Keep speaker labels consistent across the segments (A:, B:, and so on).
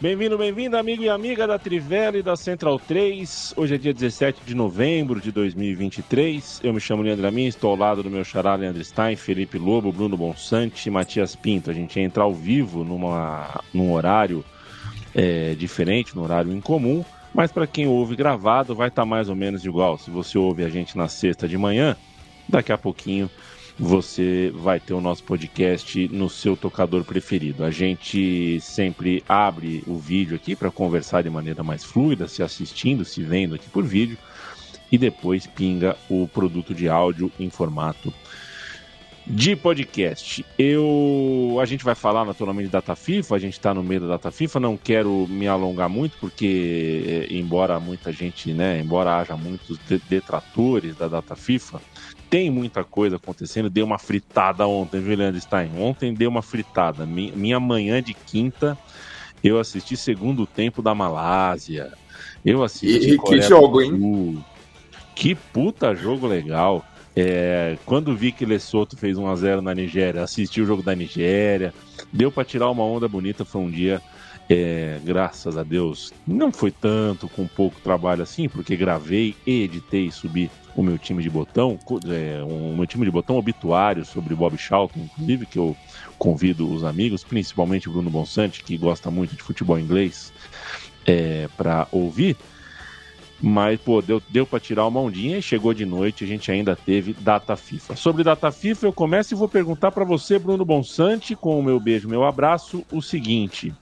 A: Bem-vindo, bem-vindo, amigo e amiga da Trivela e da Central 3. Hoje é dia 17 de novembro de 2023. Eu me chamo Leandro Amin, estou ao lado do meu xará Leandro Stein, Felipe Lobo, Bruno Bonsante e Matias Pinto. A gente ia entrar ao vivo numa, num horário é, diferente, num horário incomum, mas para quem ouve gravado vai estar tá mais ou menos igual. Se você ouve a gente na sexta de manhã, daqui a pouquinho você vai ter o nosso podcast no seu tocador preferido. A gente sempre abre o vídeo aqui para conversar de maneira mais fluida, se assistindo, se vendo aqui por vídeo, e depois pinga o produto de áudio em formato de podcast. Eu, a gente vai falar naturalmente de data FIFA, a gente está no meio da data FIFA, não quero me alongar muito porque eh, embora muita gente, né, embora haja muitos detratores da data FIFA, tem muita coisa acontecendo. Deu uma fritada ontem, viu, Leandro Stein? Ontem deu uma fritada. Minha manhã de quinta, eu assisti segundo tempo da Malásia. Eu assisti.
B: E, que jogo, hein?
A: Que puta jogo legal. É, quando vi que Lesoto fez 1 a 0 na Nigéria, assisti o jogo da Nigéria. Deu para tirar uma onda bonita. Foi um dia é, graças a Deus, não foi tanto com pouco trabalho assim, porque gravei, editei e subi o meu time de botão, é, o meu time de botão obituário sobre Bob Charlton, inclusive, que eu convido os amigos, principalmente o Bruno Bonsante, que gosta muito de futebol inglês, é, para ouvir. Mas, pô, deu, deu para tirar uma ondinha e chegou de noite, a gente ainda teve data FIFA. Sobre data FIFA, eu começo e vou perguntar para você, Bruno Bonsante, com o meu beijo, meu abraço, o seguinte.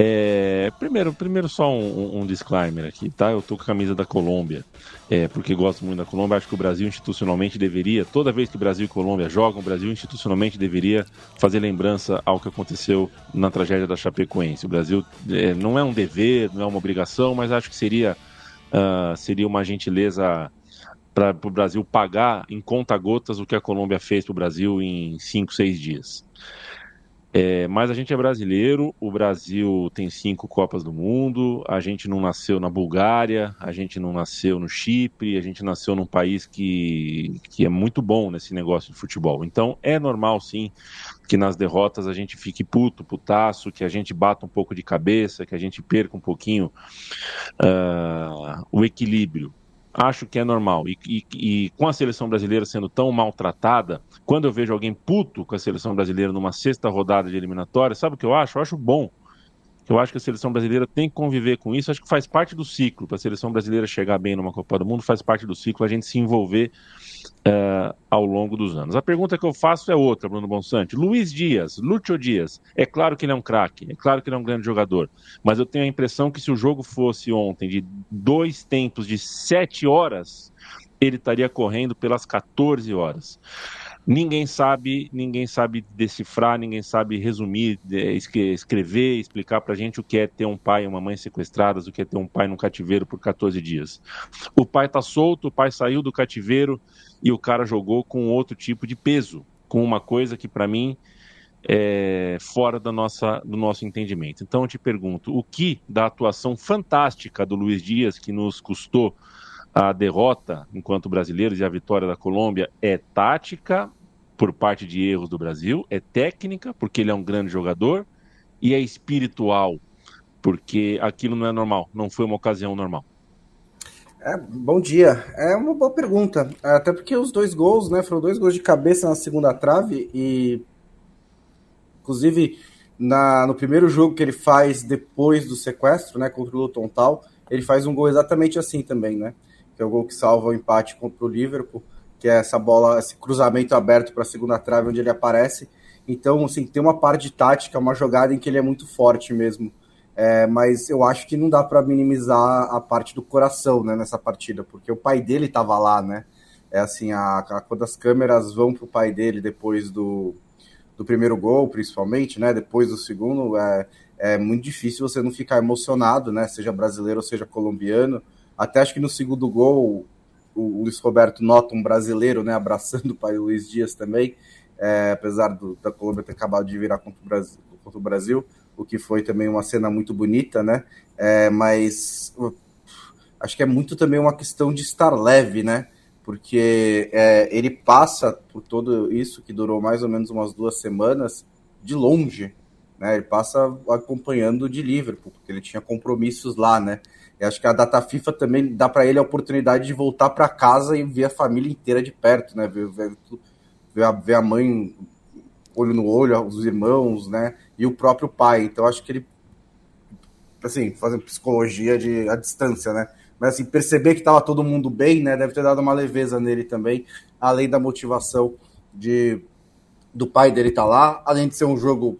A: É, primeiro, primeiro só um, um, disclaimer aqui, tá? Eu tô com a camisa da Colômbia, é, porque gosto muito da Colômbia. Acho que o Brasil institucionalmente deveria, toda vez que o Brasil e Colômbia jogam, o Brasil institucionalmente deveria fazer lembrança ao que aconteceu na tragédia da Chapecoense. O Brasil é, não é um dever, não é uma obrigação, mas acho que seria, uh, seria uma gentileza para o Brasil pagar em conta-gotas o que a Colômbia fez para o Brasil em cinco, seis dias. É, mas a gente é brasileiro, o Brasil tem cinco Copas do Mundo, a gente não nasceu na Bulgária, a gente não nasceu no Chipre, a gente nasceu num país que, que é muito bom nesse negócio de futebol. Então é normal sim que nas derrotas a gente fique puto, putaço, que a gente bata um pouco de cabeça, que a gente perca um pouquinho uh, o equilíbrio acho que é normal. E, e, e, com a seleção brasileira sendo tão maltratada, quando eu vejo alguém puto com a seleção brasileira numa sexta rodada de eliminatória, sabe o que eu acho? Eu acho bom. Eu acho que a seleção brasileira tem que conviver com isso. Acho que faz parte do ciclo. Para a seleção brasileira chegar bem numa Copa do Mundo, faz parte do ciclo a gente se envolver uh, ao longo dos anos. A pergunta que eu faço é outra, Bruno Bonsante. Luiz Dias, Lúcio Dias, é claro que ele é um craque, é claro que ele é um grande jogador, mas eu tenho a impressão que se o jogo fosse ontem de dois tempos de sete horas, ele estaria correndo pelas 14 horas. Ninguém sabe, ninguém sabe decifrar, ninguém sabe resumir, é, escrever, explicar pra gente o que é ter um pai e uma mãe sequestradas, o que é ter um pai no cativeiro por 14 dias. O pai tá solto, o pai saiu do cativeiro e o cara jogou com outro tipo de peso, com uma coisa que para mim é fora da nossa, do nosso entendimento. Então eu te pergunto, o que da atuação fantástica do Luiz Dias, que nos custou a derrota enquanto brasileiros e a vitória da Colômbia, é tática por parte de erros do Brasil, é técnica, porque ele é um grande jogador, e é espiritual, porque aquilo não é normal, não foi uma ocasião normal.
C: É, bom dia. É uma boa pergunta. Até porque os dois gols, né? Foram dois gols de cabeça na segunda trave e. Inclusive, na, no primeiro jogo que ele faz depois do sequestro, né? Contra o Luton Tal, ele faz um gol exatamente assim também, né? Que é o gol que salva o empate contra o Liverpool que é essa bola, esse cruzamento aberto para a segunda trave onde ele aparece. Então, assim, tem uma parte de tática, uma jogada em que ele é muito forte mesmo. É, mas eu acho que não dá para minimizar a parte do coração né, nessa partida, porque o pai dele estava lá, né? É assim, a, a, quando as câmeras vão pro pai dele depois do, do primeiro gol, principalmente, né? Depois do segundo, é, é muito difícil você não ficar emocionado, né? Seja brasileiro ou seja colombiano. Até acho que no segundo gol o Luiz Roberto nota um brasileiro, né? Abraçando o pai Luiz Dias também, é, apesar do, da Colômbia ter acabado de virar contra o Brasil. Contra o Brasil o que foi também uma cena muito bonita, né? É, mas acho que é muito também uma questão de estar leve, né? Porque é, ele passa por tudo isso que durou mais ou menos umas duas semanas de longe, né? Ele passa acompanhando de Liverpool, porque ele tinha compromissos lá, né? Eu acho que a data FIFA também dá para ele a oportunidade de voltar para casa e ver a família inteira de perto, né? Ver, ver, ver, a, ver a mãe olho no olho, os irmãos, né? E o próprio pai. Então acho que ele, assim, fazendo psicologia de a distância, né? Mas assim, perceber que estava todo mundo bem, né? Deve ter dado uma leveza nele também, além da motivação de do pai dele estar tá lá, além de ser um jogo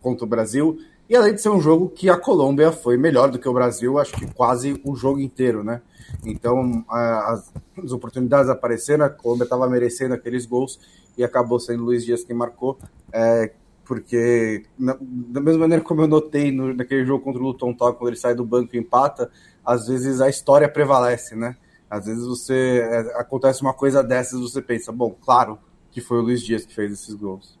C: contra o Brasil e além de ser um jogo que a Colômbia foi melhor do que o Brasil, acho que quase o jogo inteiro, né? Então as, as oportunidades apareceram, a Colômbia estava merecendo aqueles gols e acabou sendo Luiz Dias quem marcou. É, porque na, da mesma maneira como eu notei no, naquele jogo contra o Luton Town, quando ele sai do banco e empata, às vezes a história prevalece, né? Às vezes você é, acontece uma coisa dessas e você pensa, bom, claro que foi o Luiz Dias que fez esses gols.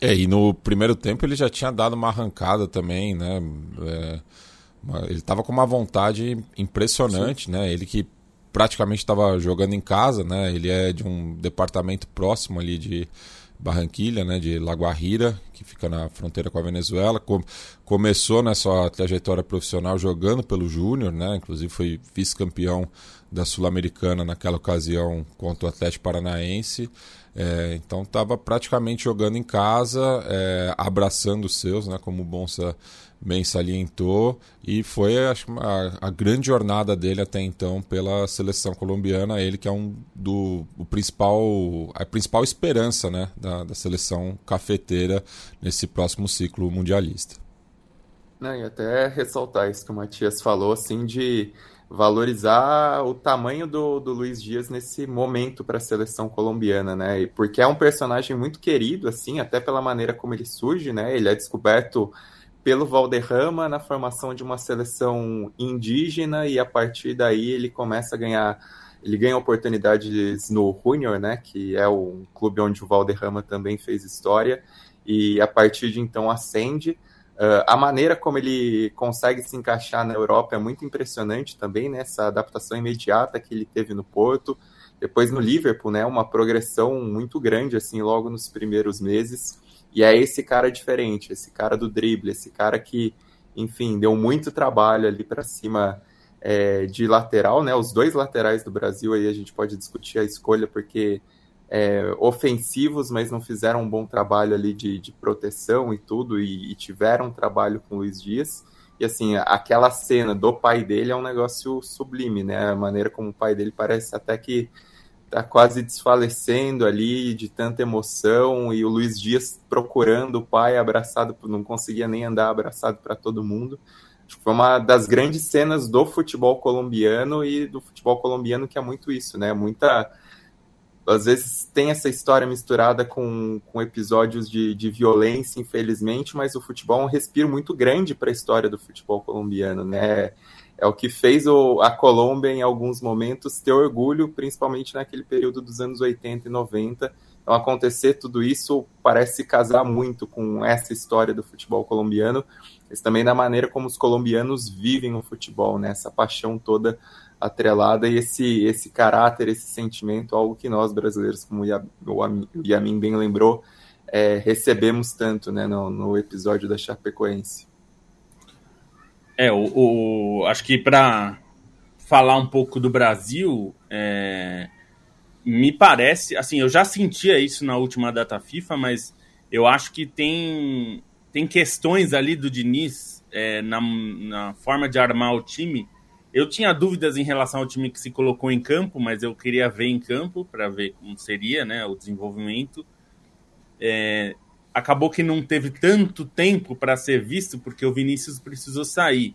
D: É, e no primeiro tempo ele já tinha dado uma arrancada também, né? É, ele estava com uma vontade impressionante, Sim. né? Ele que praticamente estava jogando em casa, né? Ele é de um departamento próximo ali de Barranquilha, né, de La Guajira, que fica na fronteira com a Venezuela. Com, começou nessa trajetória profissional jogando pelo Júnior, né, inclusive foi vice-campeão da Sul-Americana naquela ocasião contra o Atlético Paranaense. É, então estava praticamente jogando em casa, é, abraçando os seus, né, como o Bonsa bem salientou, e foi acho, a, a, grande jornada dele até então pela seleção colombiana, ele que é um do o principal a principal esperança né, da, da seleção cafeteira nesse próximo ciclo mundialista.
B: Não, e até ressaltar isso que o Matias falou, assim, de valorizar o tamanho do, do Luiz Dias nesse momento para a seleção colombiana, né? Porque é um personagem muito querido, assim, até pela maneira como ele surge, né? Ele é descoberto pelo Valderrama na formação de uma seleção indígena e a partir daí ele começa a ganhar ele ganha oportunidades no Junior, né, que é o clube onde o Valderrama também fez história e a partir de então ascende. Uh, a maneira como ele consegue se encaixar na Europa é muito impressionante também, né, essa adaptação imediata que ele teve no Porto, depois no Liverpool, né, uma progressão muito grande assim logo nos primeiros meses. E é esse cara diferente, esse cara do drible, esse cara que, enfim, deu muito trabalho ali para cima é, de lateral, né? Os dois laterais do Brasil aí a gente pode discutir a escolha porque é, ofensivos, mas não fizeram um bom trabalho ali de, de proteção e tudo, e, e, tiveram um trabalho com o Luiz Dias. E assim, aquela cena do pai dele é um negócio sublime, né? A maneira como o pai dele parece até que tá quase desfalecendo ali de tanta emoção e o Luiz Dias procurando o pai abraçado, não conseguia nem andar abraçado para todo mundo. Foi uma das grandes cenas do futebol colombiano e do futebol colombiano que é muito isso, né? Muita às vezes tem essa história misturada com, com episódios de, de violência, infelizmente, mas o futebol é um respiro muito grande para a história do futebol colombiano, né? é o que fez o, a Colômbia, em alguns momentos, ter orgulho, principalmente naquele período dos anos 80 e 90. Então, acontecer tudo isso parece casar muito com essa história do futebol colombiano, mas também da maneira como os colombianos vivem o futebol, né? essa paixão toda atrelada e esse, esse caráter, esse sentimento, algo que nós brasileiros, como o Yamin bem lembrou, é, recebemos tanto né, no, no episódio da Chapecoense.
E: É, o, o acho que para falar um pouco do Brasil, é, me parece, assim, eu já sentia isso na última data FIFA, mas eu acho que tem, tem questões ali do Diniz é, na, na forma de armar o time. Eu tinha dúvidas em relação ao time que se colocou em campo, mas eu queria ver em campo para ver como seria né, o desenvolvimento. É, acabou que não teve tanto tempo para ser visto, porque o Vinícius precisou sair.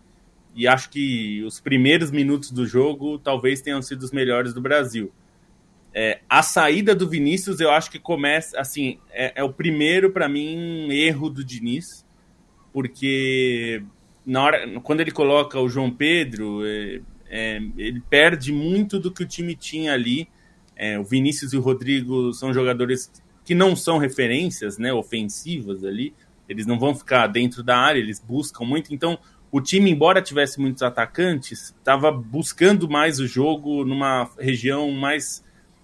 E: E acho que os primeiros minutos do jogo talvez tenham sido os melhores do Brasil. É, a saída do Vinícius, eu acho que começa, assim, é, é o primeiro, para mim, erro do Diniz, porque na hora, quando ele coloca o João Pedro, é, é, ele perde muito do que o time tinha ali. É, o Vinícius e o Rodrigo são jogadores que não são referências né, ofensivas ali, eles não vão ficar dentro da área, eles buscam muito. Então, o time, embora tivesse muitos atacantes, estava buscando mais o jogo numa região mais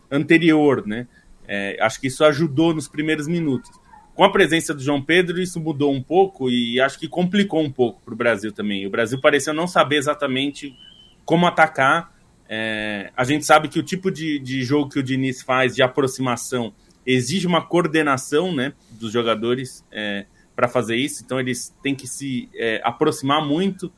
E: anterior, né? É, acho que isso ajudou nos primeiros minutos. Com a presença do João Pedro, isso mudou um pouco e acho que complicou um pouco para o Brasil também. O Brasil pareceu não saber exatamente como atacar. É, a gente sabe que o tipo de, de jogo que o Diniz faz de aproximação exige uma coordenação né, dos jogadores é, para fazer isso, então eles têm que se é, aproximar muito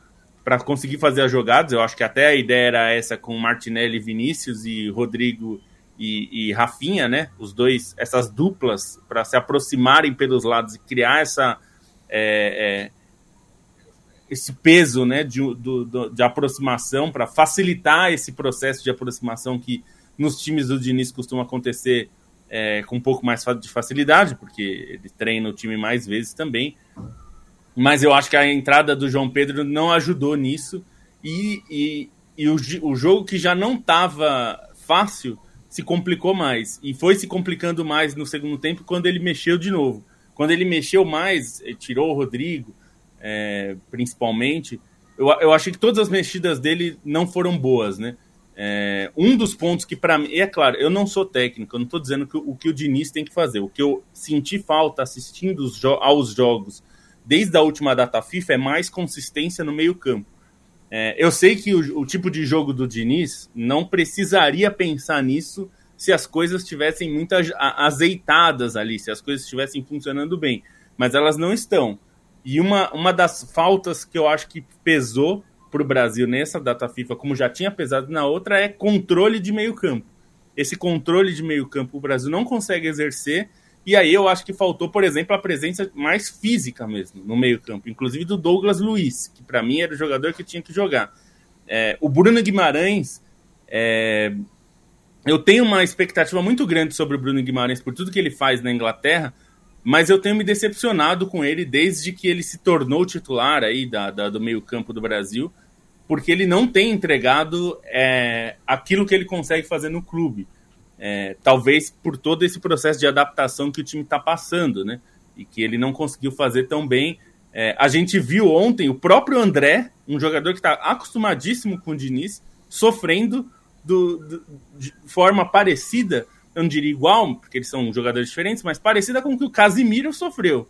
E: para conseguir fazer as jogadas. Eu acho que até a ideia era essa com Martinelli, Vinícius e Rodrigo e, e Rafinha, né? Os dois, essas duplas, para se aproximarem pelos lados e criar essa. É, é, esse peso né, de, do, do, de aproximação, para facilitar esse processo de aproximação que nos times do Diniz costuma acontecer é, com um pouco mais de facilidade, porque ele treina o time mais vezes também. Mas eu acho que a entrada do João Pedro não ajudou nisso. E, e, e o, o jogo que já não estava fácil se complicou mais. E foi se complicando mais no segundo tempo quando ele mexeu de novo. Quando ele mexeu mais, tirou o Rodrigo, é, principalmente, eu, eu achei que todas as mexidas dele não foram boas, né? É, um dos pontos que, para mim, é claro, eu não sou técnico, eu não estou dizendo que, o que o Diniz tem que fazer. O que eu senti falta assistindo jo aos jogos desde a última data FIFA é mais consistência no meio-campo. É, eu sei que o, o, tipo de jogo do Diniz não precisaria pensar nisso se as coisas estivessem muito azeitadas ali, se as coisas estivessem funcionando bem, mas elas não estão. E uma, uma das faltas que eu acho que pesou para o Brasil nessa data FIFA, como já tinha pesado na outra, é controle de meio campo. Esse controle de meio campo o Brasil não consegue exercer, e aí eu acho que faltou, por exemplo, a presença mais física mesmo no meio campo, inclusive do Douglas Luiz, que para mim era o jogador que tinha que jogar. É, o Bruno Guimarães, é, eu tenho uma expectativa muito grande sobre o Bruno Guimarães por tudo que ele faz na Inglaterra, mas eu tenho me decepcionado com ele desde que ele se tornou titular aí da, da do meio campo do Brasil porque ele não tem entregado é, aquilo que ele consegue fazer no clube. É, talvez por todo esse processo de adaptação que o time está passando, né? E que ele não conseguiu fazer tão bem. É, a gente viu ontem o próprio André, um jogador que está acostumadíssimo com o Diniz, sofrendo do, do, de forma parecida, eu não diria igual, porque eles são jogadores diferentes, mas parecida com o que o Casimiro sofreu.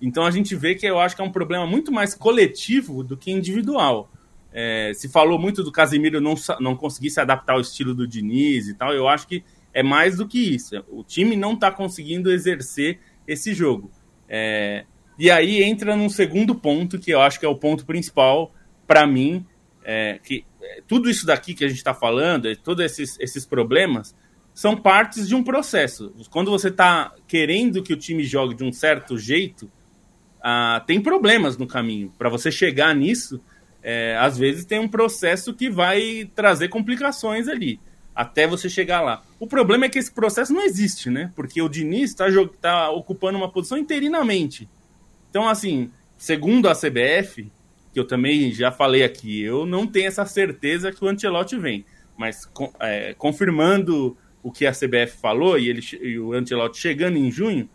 E: Então a gente vê que eu acho que é um problema muito mais coletivo do que individual. É, se falou muito do Casemiro não, não conseguir se adaptar ao estilo do Diniz e tal. Eu acho que é mais do que isso. O time não está conseguindo exercer esse jogo. É, e aí entra num segundo ponto, que eu acho que é o ponto principal para mim, é, que é, tudo isso daqui que a gente está falando, todos esses, esses problemas, são partes de um processo. Quando você está querendo que o time jogue de um certo jeito, ah, tem problemas no caminho. Para você chegar nisso, é, às vezes tem um processo que vai trazer complicações ali, até você chegar lá. O problema é que esse processo não existe, né? Porque o Diniz está tá ocupando uma posição interinamente. Então, assim, segundo a CBF, que eu também já falei aqui, eu não tenho essa certeza que o Ancelotti vem. Mas é, confirmando o que a CBF falou e, ele, e o Ancelotti chegando em junho,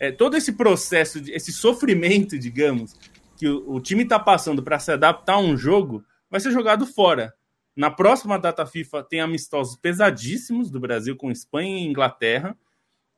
E: é, todo esse processo, esse sofrimento, digamos, que o, o time está passando para se adaptar a um jogo vai ser jogado fora. Na próxima data FIFA tem amistosos pesadíssimos do Brasil com Espanha e Inglaterra,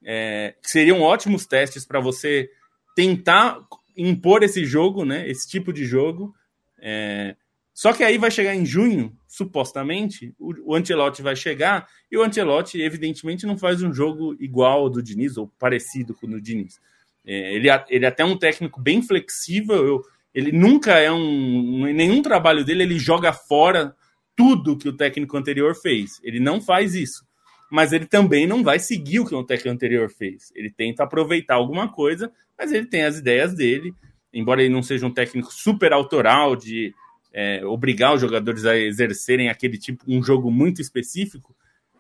E: é, que seriam ótimos testes para você tentar impor esse jogo, né? Esse tipo de jogo. É, só que aí vai chegar em junho, supostamente, o, o Ancelotti vai chegar e o Ancelotti, evidentemente, não faz um jogo igual ao do Diniz ou parecido com o do Diniz. É, ele, ele é até um técnico bem flexível. Eu, ele nunca é um. Nenhum trabalho dele ele joga fora tudo que o técnico anterior fez. Ele não faz isso. Mas ele também não vai seguir o que o técnico anterior fez. Ele tenta aproveitar alguma coisa mas ele tem as ideias dele, embora ele não seja um técnico super autoral de é, obrigar os jogadores a exercerem aquele tipo, um jogo muito específico,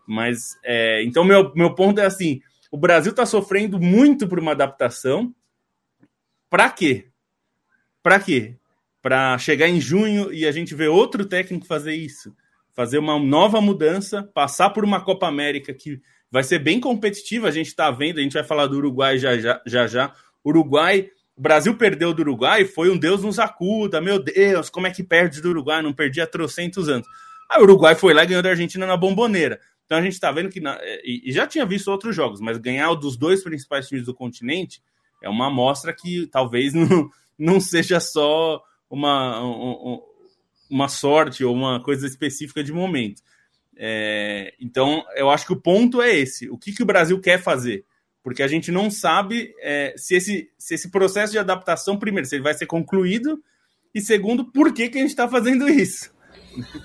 E: mas é, então meu, meu ponto é assim: o Brasil está sofrendo muito por uma adaptação. Para quê? Para quê? Para chegar em junho e a gente ver outro técnico fazer isso, fazer uma nova mudança, passar por uma Copa América que vai ser bem competitiva. A gente está vendo, a gente vai falar do Uruguai já já. já, já. Uruguai, o Brasil perdeu do Uruguai, foi um Deus nos acuda, meu Deus, como é que perde do Uruguai? Não perdi há trocentos anos. Aí o Uruguai foi lá e ganhou da Argentina na bomboneira. Então a gente está vendo que, na, é, e, já tinha visto outros jogos, mas ganhar dos dois principais times do continente é uma amostra que talvez não, não seja só uma, uma sorte ou uma coisa específica de momento. É, então eu acho que o ponto é esse: o que, que o Brasil quer fazer? Porque a gente não sabe é, se, esse, se esse processo de adaptação, primeiro, se ele vai ser concluído, e segundo, por que, que a gente está fazendo isso.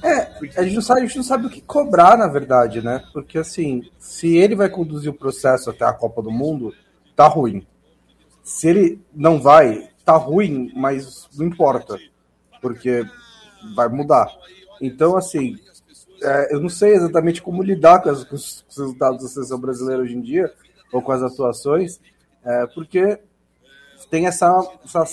C: É, a gente, não sabe, a gente não sabe o que cobrar, na verdade, né? Porque, assim, se ele vai conduzir o processo até a Copa do Mundo, tá ruim. Se ele não vai, tá ruim, mas não importa, porque vai mudar. Então, assim, é, eu não sei exatamente como lidar com, as, com os resultados da seleção brasileira hoje em dia, ou com as atuações, é, porque tem essa, essa,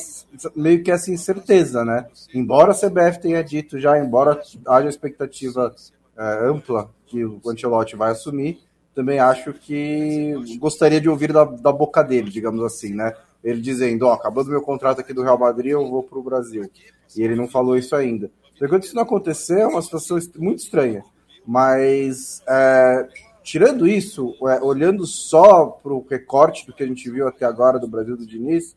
C: meio que essa incerteza, né? Embora a CBF tenha dito já, embora haja expectativa é, ampla que o Ancelotti vai assumir, também acho que gostaria de ouvir da, da boca dele, digamos assim, né? Ele dizendo, ó, oh, acabando meu contrato aqui do Real Madrid, eu vou para o Brasil. E ele não falou isso ainda. Enquanto isso não acontecer, é uma situação muito estranha. Mas é, tirando isso, é, olhando só para o recorte do que a gente viu até agora do Brasil do Diniz,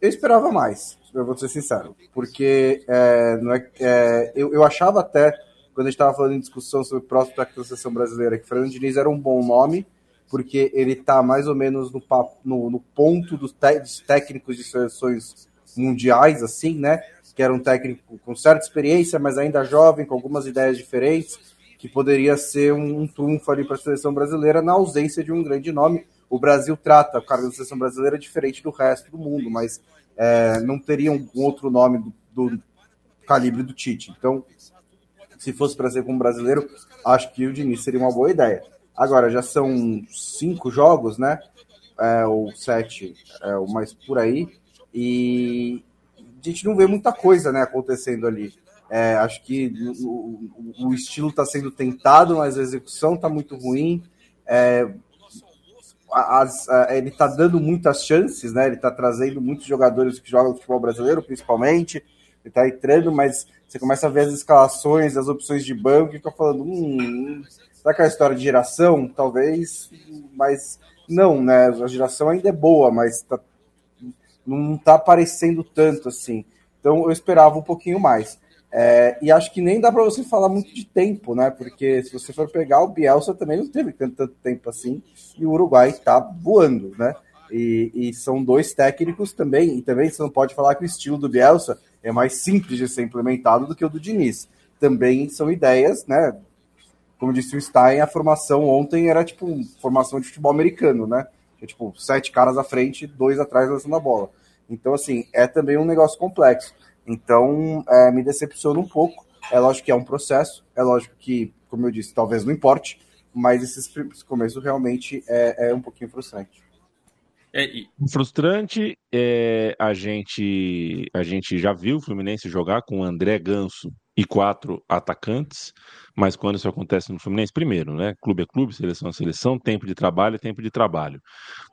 C: eu esperava mais, eu vou ser sincero, porque é, não é, é, eu, eu achava até, quando a gente estava falando em discussão sobre o próximo da seleção brasileira, que Fernando Diniz era um bom nome, porque ele está mais ou menos no, no, no ponto dos, dos técnicos de seleções mundiais, assim, né? Que era um técnico com certa experiência, mas ainda jovem, com algumas ideias diferentes, que poderia ser um, um trunfo ali para a seleção brasileira na ausência de um grande nome o Brasil trata o cargo da seleção brasileira diferente do resto do mundo, mas é, não teria um outro nome do, do, calibre do Tite. Então, se fosse para ser com um brasileiro, acho que o Diniz seria uma boa ideia. Agora, já são cinco jogos, né? É, ou sete, é, ou mais por aí, e a gente não vê muita coisa né, acontecendo ali. É, acho que o, o estilo está sendo tentado, mas a execução está muito ruim. É, as, ele está dando muitas chances, né? Ele está trazendo muitos jogadores que jogam futebol brasileiro, principalmente. Ele está entrando, mas você começa a ver as escalações, as opções de banco e fica falando, hum, será que é a história de geração? Talvez, mas não, né? A geração ainda é boa, mas tá, não está aparecendo tanto assim. Então eu esperava um pouquinho mais. É, e acho que nem dá para você falar muito de tempo, né? Porque se você for pegar o Bielsa também não teve tanto, tanto tempo assim, e o Uruguai está voando, né? E, e, são dois técnicos também, e também você não pode falar que o estilo do Bielsa é mais simples de ser implementado do que o do Diniz. Também são ideias, né? Como disse o Stein, a formação ontem era tipo formação de futebol americano, né? É, tipo, sete caras à frente, dois atrás lançando a bola. Então, assim, é também um negócio complexo. Então, é, me decepciona um pouco. É lógico que é um processo, é lógico que, como eu disse, talvez não importe, mas esses começos realmente é, é um pouquinho frustrante.
A: É, e... Frustrante é a gente a gente já viu o Fluminense jogar com André Ganso e quatro atacantes, mas quando isso acontece no Fluminense, primeiro, né? Clube é clube, seleção é seleção, tempo de trabalho é tempo de trabalho.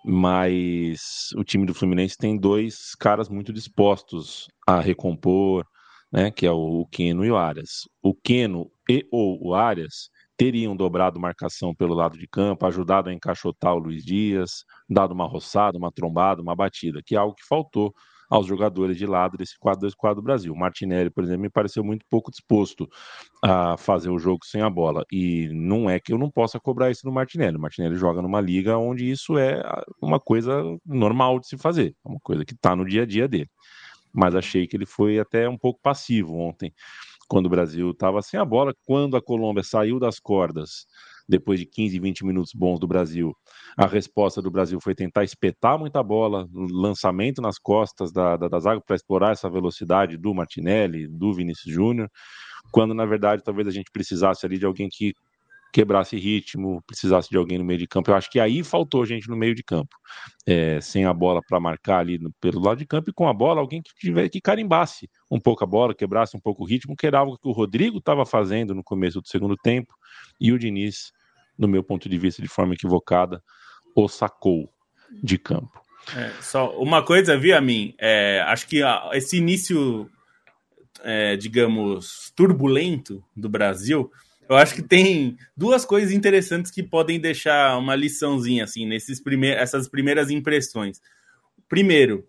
A: Mas o time do Fluminense tem dois caras muito dispostos a recompor, né? Que é o Keno e o Arias. O Keno e ou o Arias teriam dobrado marcação pelo lado de campo, ajudado a encaixotar o Luiz Dias, dado uma roçada, uma trombada, uma batida, que é algo que faltou aos jogadores de lado desse 4-2-4 do Brasil. O Martinelli, por exemplo, me pareceu muito pouco disposto a fazer o jogo sem a bola. E não é que eu não possa cobrar isso no Martinelli. O Martinelli joga numa liga onde isso é uma coisa normal de se fazer, é uma coisa que está no dia a dia dele. Mas achei que ele foi até um pouco passivo ontem, quando o Brasil estava sem a bola. Quando a Colômbia saiu das cordas depois de 15, 20 minutos bons do Brasil, a resposta do Brasil foi tentar espetar muita bola, lançamento nas costas da, da, zaga para explorar essa velocidade do Martinelli, do Vinícius Júnior, quando na verdade talvez a gente precisasse ali de alguém que quebrasse ritmo, precisasse de alguém no meio de campo. Eu acho que aí faltou gente no meio de campo, é, sem a bola para marcar ali no, pelo lado de campo e com a bola alguém que tiver que carimbasse um pouco a bola, quebrasse um pouco o ritmo, que era algo que o Rodrigo estava fazendo no começo do segundo tempo e o Diniz, no meu ponto de vista, de forma equivocada, o sacou de campo.
E: É, só uma coisa, viu, a mim, é, acho que esse início, é, digamos, turbulento do Brasil eu acho que tem duas coisas interessantes que podem deixar uma liçãozinha assim nesses primeiros, essas primeiras impressões. Primeiro,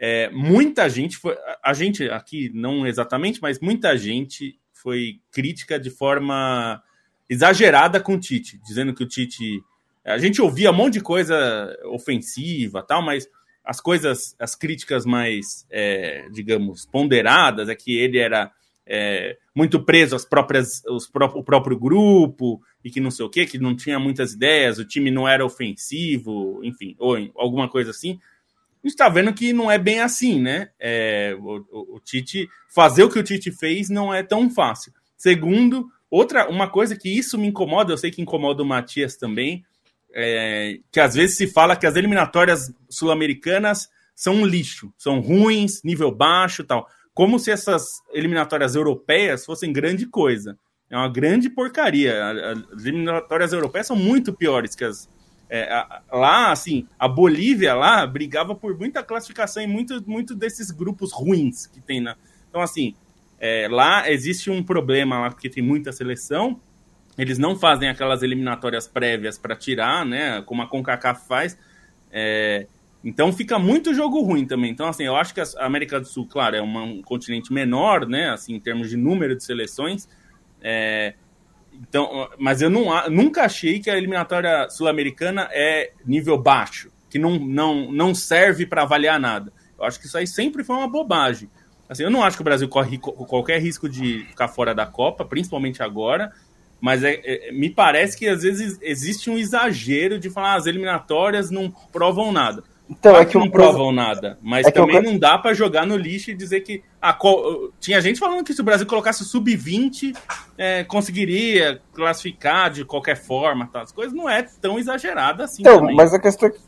E: é, muita gente foi, a gente aqui não exatamente, mas muita gente foi crítica de forma exagerada com o Tite, dizendo que o Tite a gente ouvia um monte de coisa ofensiva, tal, mas as coisas, as críticas mais, é, digamos, ponderadas é que ele era é, muito preso às próprias, os pró o próprio grupo e que não sei o que, que não tinha muitas ideias, o time não era ofensivo, enfim, ou alguma coisa assim. A gente está vendo que não é bem assim, né? É, o, o, o, Tite fazer o que o Tite fez não é tão fácil. Segundo, outra uma coisa que isso me incomoda, eu sei que incomoda o Matias também, é, que às vezes se fala que as eliminatórias sul-americanas são um lixo, são ruins, nível baixo, tal como se essas eliminatórias europeias fossem grande coisa. É uma grande porcaria. As eliminatórias europeias são muito piores que as. É, lá, assim, a Bolívia lá brigava por muita classificação em muito, muito desses grupos ruins que tem na. Então, assim, é, lá existe um problema lá, porque tem muita seleção. Eles não fazem aquelas eliminatórias prévias para tirar, né? Como a CONCACAF faz. É, então fica muito jogo ruim também. Então, assim, eu acho que a América do Sul, claro, é uma, um continente menor, né? Assim, em termos de número de seleções. É, então, mas eu não, nunca achei que a eliminatória sul-americana é nível baixo, que não, não, não serve para avaliar nada. Eu acho que isso aí sempre foi uma bobagem. Assim, eu não acho que o Brasil corre qualquer risco de ficar fora da Copa, principalmente agora. Mas é, é, me parece que às vezes existe um exagero de falar ah, as eliminatórias não provam nada. Então, é que não provam nada, mas é também não dá para jogar no lixo e dizer que. Ah, Tinha gente falando que se o Brasil colocasse sub-20, é, conseguiria classificar de qualquer forma. Tá? As coisas não é tão exagerada assim.
C: Então, também. mas a questão é que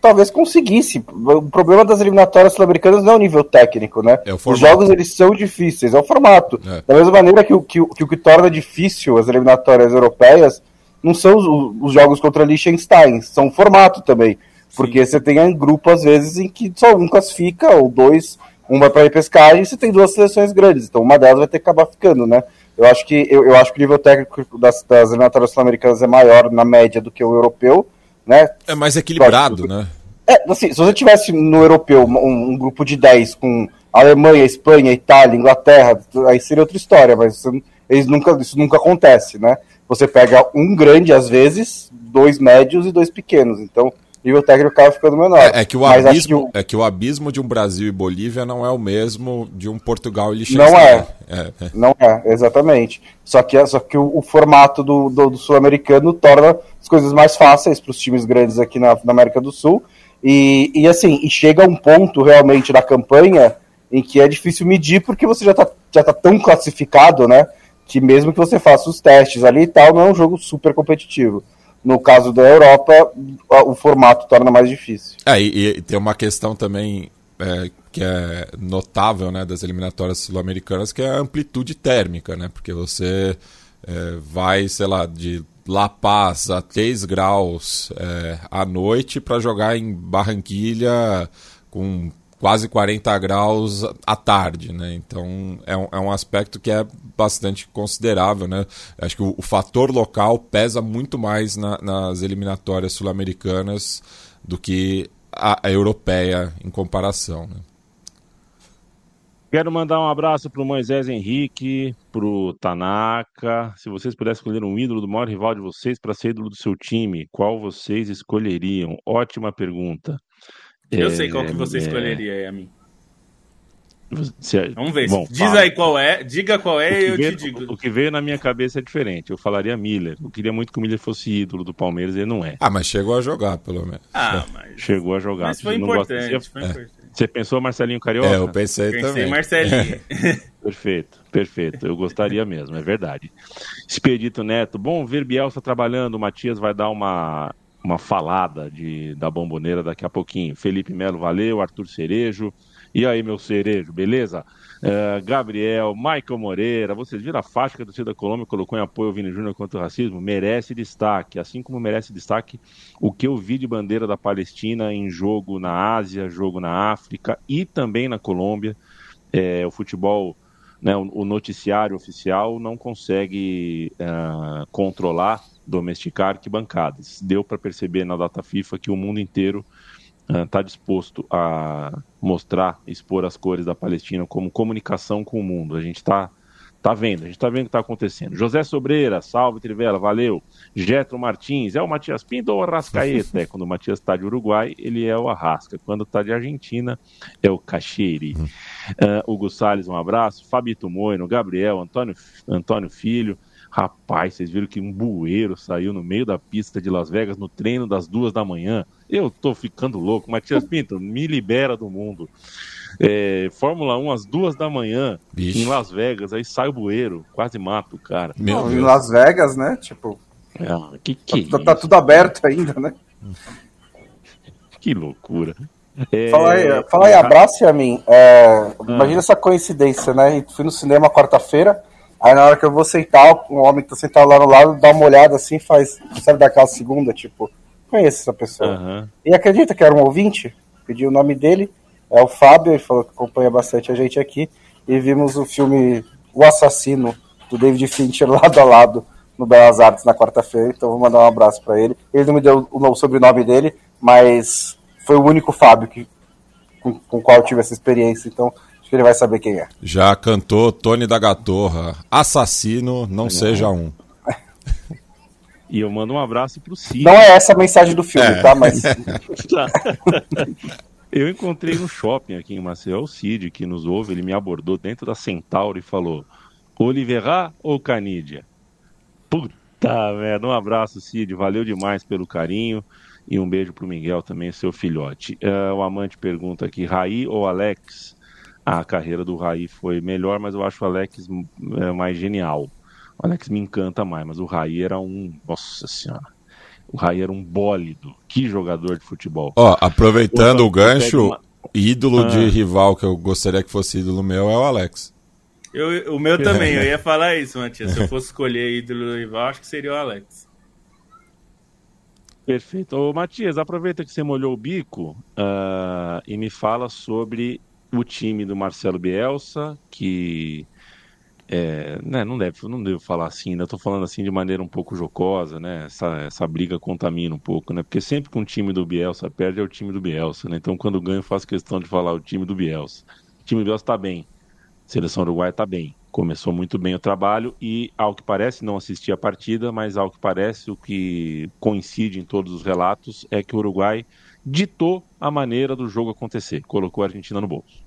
C: talvez conseguisse. O problema das eliminatórias sul-americanas não é o nível técnico, né? É Os jogos eles são difíceis, é o formato. É. Da mesma maneira que o que, que, o que torna difícil as eliminatórias europeias não são os, os jogos contra Liechtenstein, são o formato também. Porque Sim. você tem um grupo, às vezes, em que só um classifica, ou dois, um vai para repescagem, e você tem duas seleções grandes. Então uma delas vai ter que acabar ficando, né? Eu acho que, eu, eu acho que o nível técnico das, das eliminatórias sul-americanas é maior na média do que o europeu, né?
D: É mais equilibrado, né?
C: É, assim, se você tivesse no europeu um, um, grupo de 10 com Alemanha, Espanha, Itália, Inglaterra, aí seria outra história, mas isso, eles nunca, isso nunca acontece, né? Você pega um grande às vezes, dois médios e dois pequenos. Então, nível técnico acaba ficando menor.
D: É, é que, o abismo, que o... é que o abismo de um Brasil e Bolívia não é o mesmo de um Portugal e Liechtenstein.
C: Não é. é, é. Não é, exatamente. Só que, só que o, o formato do, do, do sul-americano torna as coisas mais fáceis para os times grandes aqui na, na, América do Sul. E, e assim, e chega um ponto realmente da campanha em que é difícil medir porque você já está já tá tão classificado, né? Que mesmo que você faça os testes ali e tal, não é um jogo super competitivo. No caso da Europa, o formato torna mais difícil.
D: É, e, e tem uma questão também é, que é notável né, das eliminatórias sul-americanas, que é a amplitude térmica, né? Porque você é, vai, sei lá, de La Paz a 3 graus é, à noite para jogar em Barranquilha com quase 40 graus à tarde, né? Então é um, é um aspecto que é bastante considerável, né? Acho que o, o fator local pesa muito mais na, nas eliminatórias sul-americanas do que a, a, europeia em comparação. Né?
A: Quero mandar um abraço para o Moisés Henrique, para o Tanaka. Se vocês pudessem escolher um ídolo do maior rival de vocês para ser ídolo do seu time, qual vocês escolheriam? Ótima pergunta.
E: Eu é, sei qual que você é... escolheria, a mim. Se, Vamos ver. Bom, Diz fala. aí qual é, diga qual é e eu
A: veio,
E: te digo.
A: O que veio na minha cabeça é diferente. Eu falaria Miller. Eu queria muito que o Miller fosse ídolo do Palmeiras e ele não é.
D: Ah, mas chegou a jogar, pelo menos.
E: Ah, mas...
A: Chegou a jogar.
E: Mas foi importante, gosta... foi
A: importante. Você pensou Marcelinho Carioca?
D: É, eu pensei, pensei também.
E: Marcelinho.
A: perfeito, perfeito. Eu gostaria mesmo, é verdade. Expedito Neto, bom ver Bielsa trabalhando. O Matias vai dar uma uma falada de, da bomboneira daqui a pouquinho. Felipe Melo, valeu. Arthur Cerejo. E aí, meu cerejo, beleza? Uh, Gabriel, Michael Moreira, vocês viram a faixa que a torcida da Colômbia colocou em apoio ao Vini Júnior contra o racismo? Merece destaque, assim como merece destaque o que eu vi de bandeira da Palestina em jogo na Ásia, jogo na África e também na Colômbia. É, o futebol, né, o, o, noticiário oficial não consegue uh, controlar, domesticar arquibancadas. Deu para perceber na data FIFA que o mundo inteiro está uh, disposto a mostrar, expor as cores da Palestina como comunicação com o mundo. A gente está tá vendo, a gente está vendo o que está acontecendo. José Sobreira, salve Trivela, valeu. Getro Martins, é o Matias Pinto ou o Arrascaeta? é, quando o Matias está de Uruguai, ele é o Arrasca. Quando está de Argentina, é o Cacheiri. Uh, Hugo Salles, um abraço. Fabito Moino, Gabriel, Antônio, Antônio Filho. Rapaz, vocês viram que um bueiro saiu no meio da pista de Las Vegas no treino das duas da manhã. Eu tô ficando louco. Matias Pinto, me libera do mundo. É, Fórmula 1 às duas da manhã Bicho. em Las Vegas, aí sai o bueiro, quase mata o cara.
C: Não, em Las Vegas, né? Tipo.
A: Ah, que que
C: tá, tá, tudo aberto ainda, né?
A: Que loucura.
C: É... Fala aí, fala aí abraço a mim. É, ah. Imagina essa coincidência, né? Fui no cinema quarta-feira. Aí na hora que eu vou sentar, um homem que tá sentado lá no lado dá uma olhada assim, faz, sabe daquela segunda, tipo, conheço essa pessoa. Uhum. E acredita que era um ouvinte? Pedi o nome dele, é o Fábio, ele falou que acompanha bastante a gente aqui, e vimos o filme O Assassino, do David Fincher, lado a lado, no Belas Artes na quarta-feira, então vou mandar um abraço para ele. Ele não me deu o sobrenome dele, mas foi o único Fábio que, com, com o qual eu tive essa experiência, então Acho que ele vai saber quem é.
D: Já cantou Tony da Gatorra. Assassino, não, seja um.
A: E eu mando um abraço pro Cid.
C: Não é essa a mensagem do filme, é. tá? Mas.
A: eu encontrei no shopping aqui em Maceió o Cid, que nos ouve, ele me abordou dentro da Centauro e falou: Oliveira ou Canídia? Puta merda, um abraço, Cid, valeu demais pelo carinho. E um beijo pro Miguel também, seu filhote. Uh, o amante pergunta aqui: Raí ou Alex? A carreira do Raí foi melhor, mas eu acho o Alex é, mais genial. O Alex me encanta mais, mas o Raí era um. Nossa Senhora. O Raí era um bólido. Que jogador de futebol.
D: Ó, aproveitando o, o gancho, uma... ídolo ah. de rival que eu gostaria que fosse ídolo meu é o Alex.
E: Eu, o meu também, eu ia falar isso, Matias. Se eu fosse escolher ídolo do rival, acho que seria o Alex.
A: Perfeito. Ô, Matias, aproveita que você molhou o bico uh, e me fala sobre o time do Marcelo Bielsa, que é, né, não deve, não devo falar assim, ainda estou falando assim de maneira um pouco jocosa, né? Essa, essa briga contamina um pouco, né? Porque sempre que um time do Bielsa perde é o time do Bielsa, né? Então quando ganho faço questão de falar o time do Bielsa. O time do Bielsa está bem, a seleção uruguaia está bem, começou muito bem o trabalho e ao que parece não assisti a partida, mas ao que parece o que coincide em todos os relatos é que o Uruguai ditou a maneira do jogo acontecer, colocou a Argentina no bolso.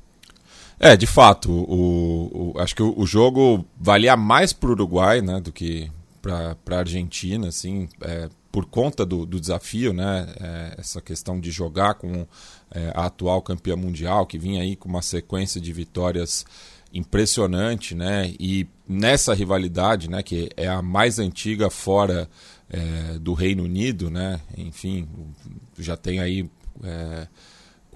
D: É, de fato, o, o acho que o, o, jogo valia mais para o Uruguai né, do que para a Argentina, assim, é, por conta do, do desafio, né, é, essa questão de jogar com é, a atual campeã mundial, que vinha aí com uma sequência de vitórias impressionante, né, e nessa rivalidade, né, que é a mais antiga fora é, do Reino Unido, né? Enfim, já tem aí é,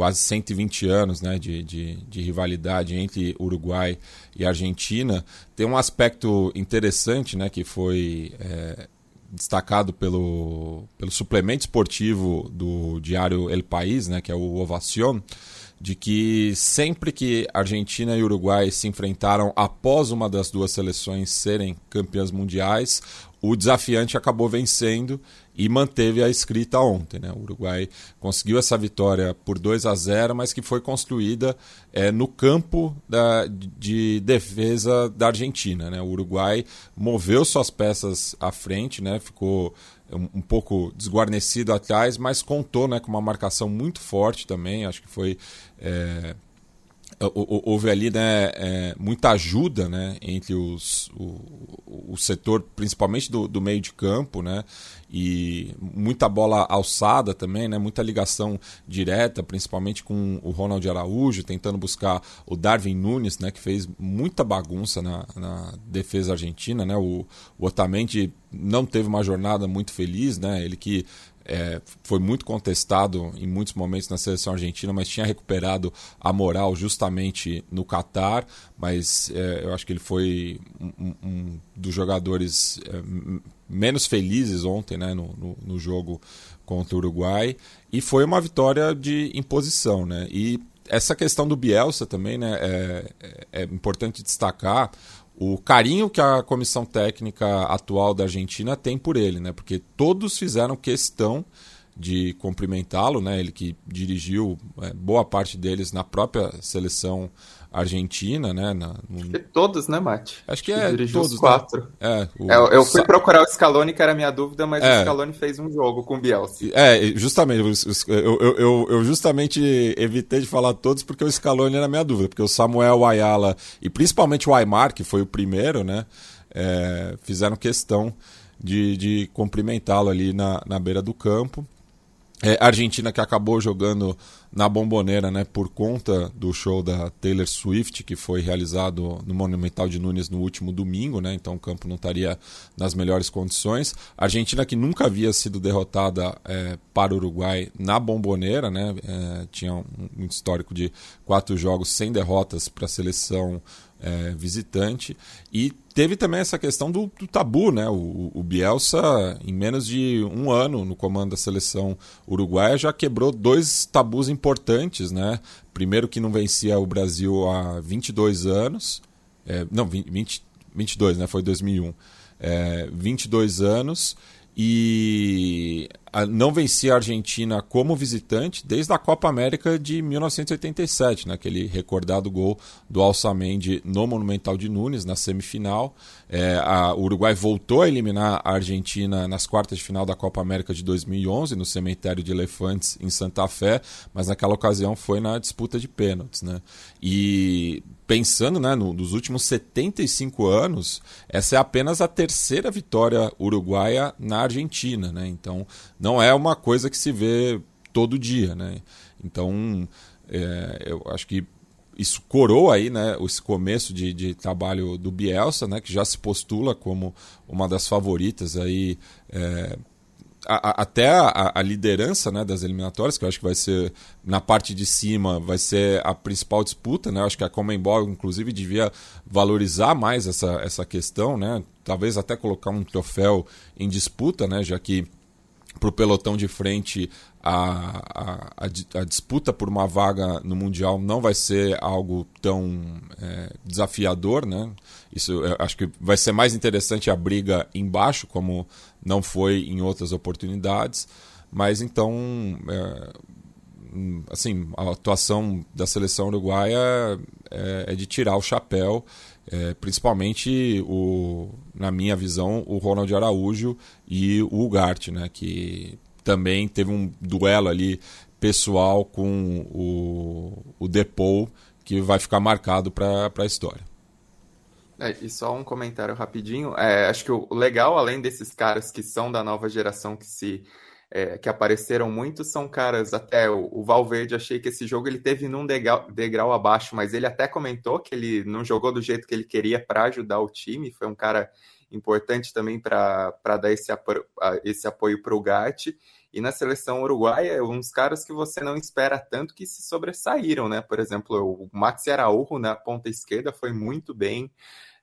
D: quase 120 anos né, de, de, de, rivalidade entre Uruguai e Argentina. Tem um aspecto interessante né, que foi é, destacado pelo, pelo suplemento esportivo do diário El País, né, que é o Ovación, de que sempre que Argentina e Uruguai se enfrentaram após uma das duas seleções serem campeãs mundiais, o desafiante acabou vencendo e manteve a escrita ontem. Né? O Uruguai conseguiu essa vitória por 2 a 0, mas que foi construída é, no campo da, de defesa da Argentina. Né? O Uruguai moveu suas peças à frente, né? ficou um, um pouco desguarnecido atrás, mas contou né, com uma marcação muito forte também. Acho que foi. É, houve ali né, é, muita ajuda né, entre os, o, o setor, principalmente do, do, meio de campo, né, e muita bola alçada também, né, muita ligação direta, principalmente com o Ronald Araújo, tentando buscar o Darwin Nunes, né, que fez muita bagunça na, na defesa argentina. Né, o, o Otamendi não teve uma jornada muito feliz, né, ele que é, foi muito contestado em muitos momentos na seleção argentina, mas tinha recuperado a moral justamente no Catar. Mas é, eu acho que ele foi um, um dos jogadores é, menos felizes ontem né, no, no, no, jogo contra o Uruguai. E foi uma vitória de imposição. Né? E essa questão do Bielsa também né, é, é, é importante destacar o carinho que a comissão técnica atual da Argentina tem por ele, né? Porque todos fizeram questão de cumprimentá-lo, né? Ele que dirigiu é, boa parte deles na própria seleção argentina, né? Na,
B: no... Todos, né, Mate?
D: Acho que é todos,
B: os quatro.
D: Né?
B: É, o... eu, eu, fui procurar o Scaloni, que era a minha dúvida, mas é. o Scaloni fez um jogo com o Bielsa.
D: É, justamente. Eu, eu, eu, justamente evitei de falar todos porque o Scaloni era a minha dúvida, porque o Samuel Ayala e principalmente o Aymar, que foi o primeiro, né? É, fizeram questão de, de cumprimentá-lo ali na, na beira do campo. É, Argentina que acabou jogando na Bomboneira, né, por conta do show da Taylor Swift que foi realizado no Monumental de Nunes no último domingo, né, então o campo não estaria nas melhores condições. Argentina que nunca havia sido derrotada é, para o Uruguai na Bomboneira, né, é, tinha um, um histórico de quatro jogos sem derrotas para a seleção é, visitante. E teve também essa questão do, do tabu, né? O, o, Bielsa, em menos de um ano no comando da seleção uruguaia, já quebrou dois tabus importantes, né? Primeiro que não vencia o Brasil há 22 anos. É, não, 20, 22, né? Foi 2001. É, 22 anos e não vencia a Argentina como visitante desde a Copa América de 1987, naquele né? recordado gol do Alçamendi no Monumental de Nunes, na semifinal. É, a, o Uruguai voltou a eliminar a Argentina nas quartas de final da Copa América de 2011, no cemitério de Elefantes, em Santa Fé, mas naquela ocasião foi na disputa de pênaltis. Né? E pensando né, no, nos últimos 75 anos, essa é apenas a terceira vitória uruguaia na Argentina. Né? Então, não é uma coisa que se vê todo dia. Né? Então, é, eu acho que isso coroa aí né, esse começo de, de, trabalho do Bielsa, né, que já se postula como uma das favoritas aí é, a, a, até a, a, liderança né, das eliminatórias, que eu acho que vai ser na parte de cima, vai ser a principal disputa. Né? Eu acho que a Comembol, inclusive, devia valorizar mais essa, essa questão, né? talvez até colocar um troféu em disputa, né? já que para o pelotão de frente a, a, a, disputa por uma vaga no Mundial não vai ser algo tão é, desafiador, né? Isso acho que vai ser mais interessante a briga embaixo, como não foi em outras oportunidades. Mas então, é, assim, a atuação da seleção uruguaia é, é de tirar o chapéu. É, principalmente o, na minha visão, o Ronald Araújo e o Ugarte, né, que também teve um duelo ali pessoal com o, o Depou que vai ficar marcado para a história.
B: É, e só um comentário rapidinho. É, acho que o legal, além desses caras que são da nova geração que se é, que apareceram muito, são caras até o, o, Valverde. Achei que esse jogo ele teve num degrau, degrau abaixo, mas ele até comentou que ele não jogou do jeito que ele queria para ajudar o time. Foi um cara importante também para dar esse, esse apoio para o Gatti. E na seleção uruguaia, uns caras que você não espera tanto que se sobressaíram, né? Por exemplo, o Maxi Araújo na ponta esquerda foi muito bem.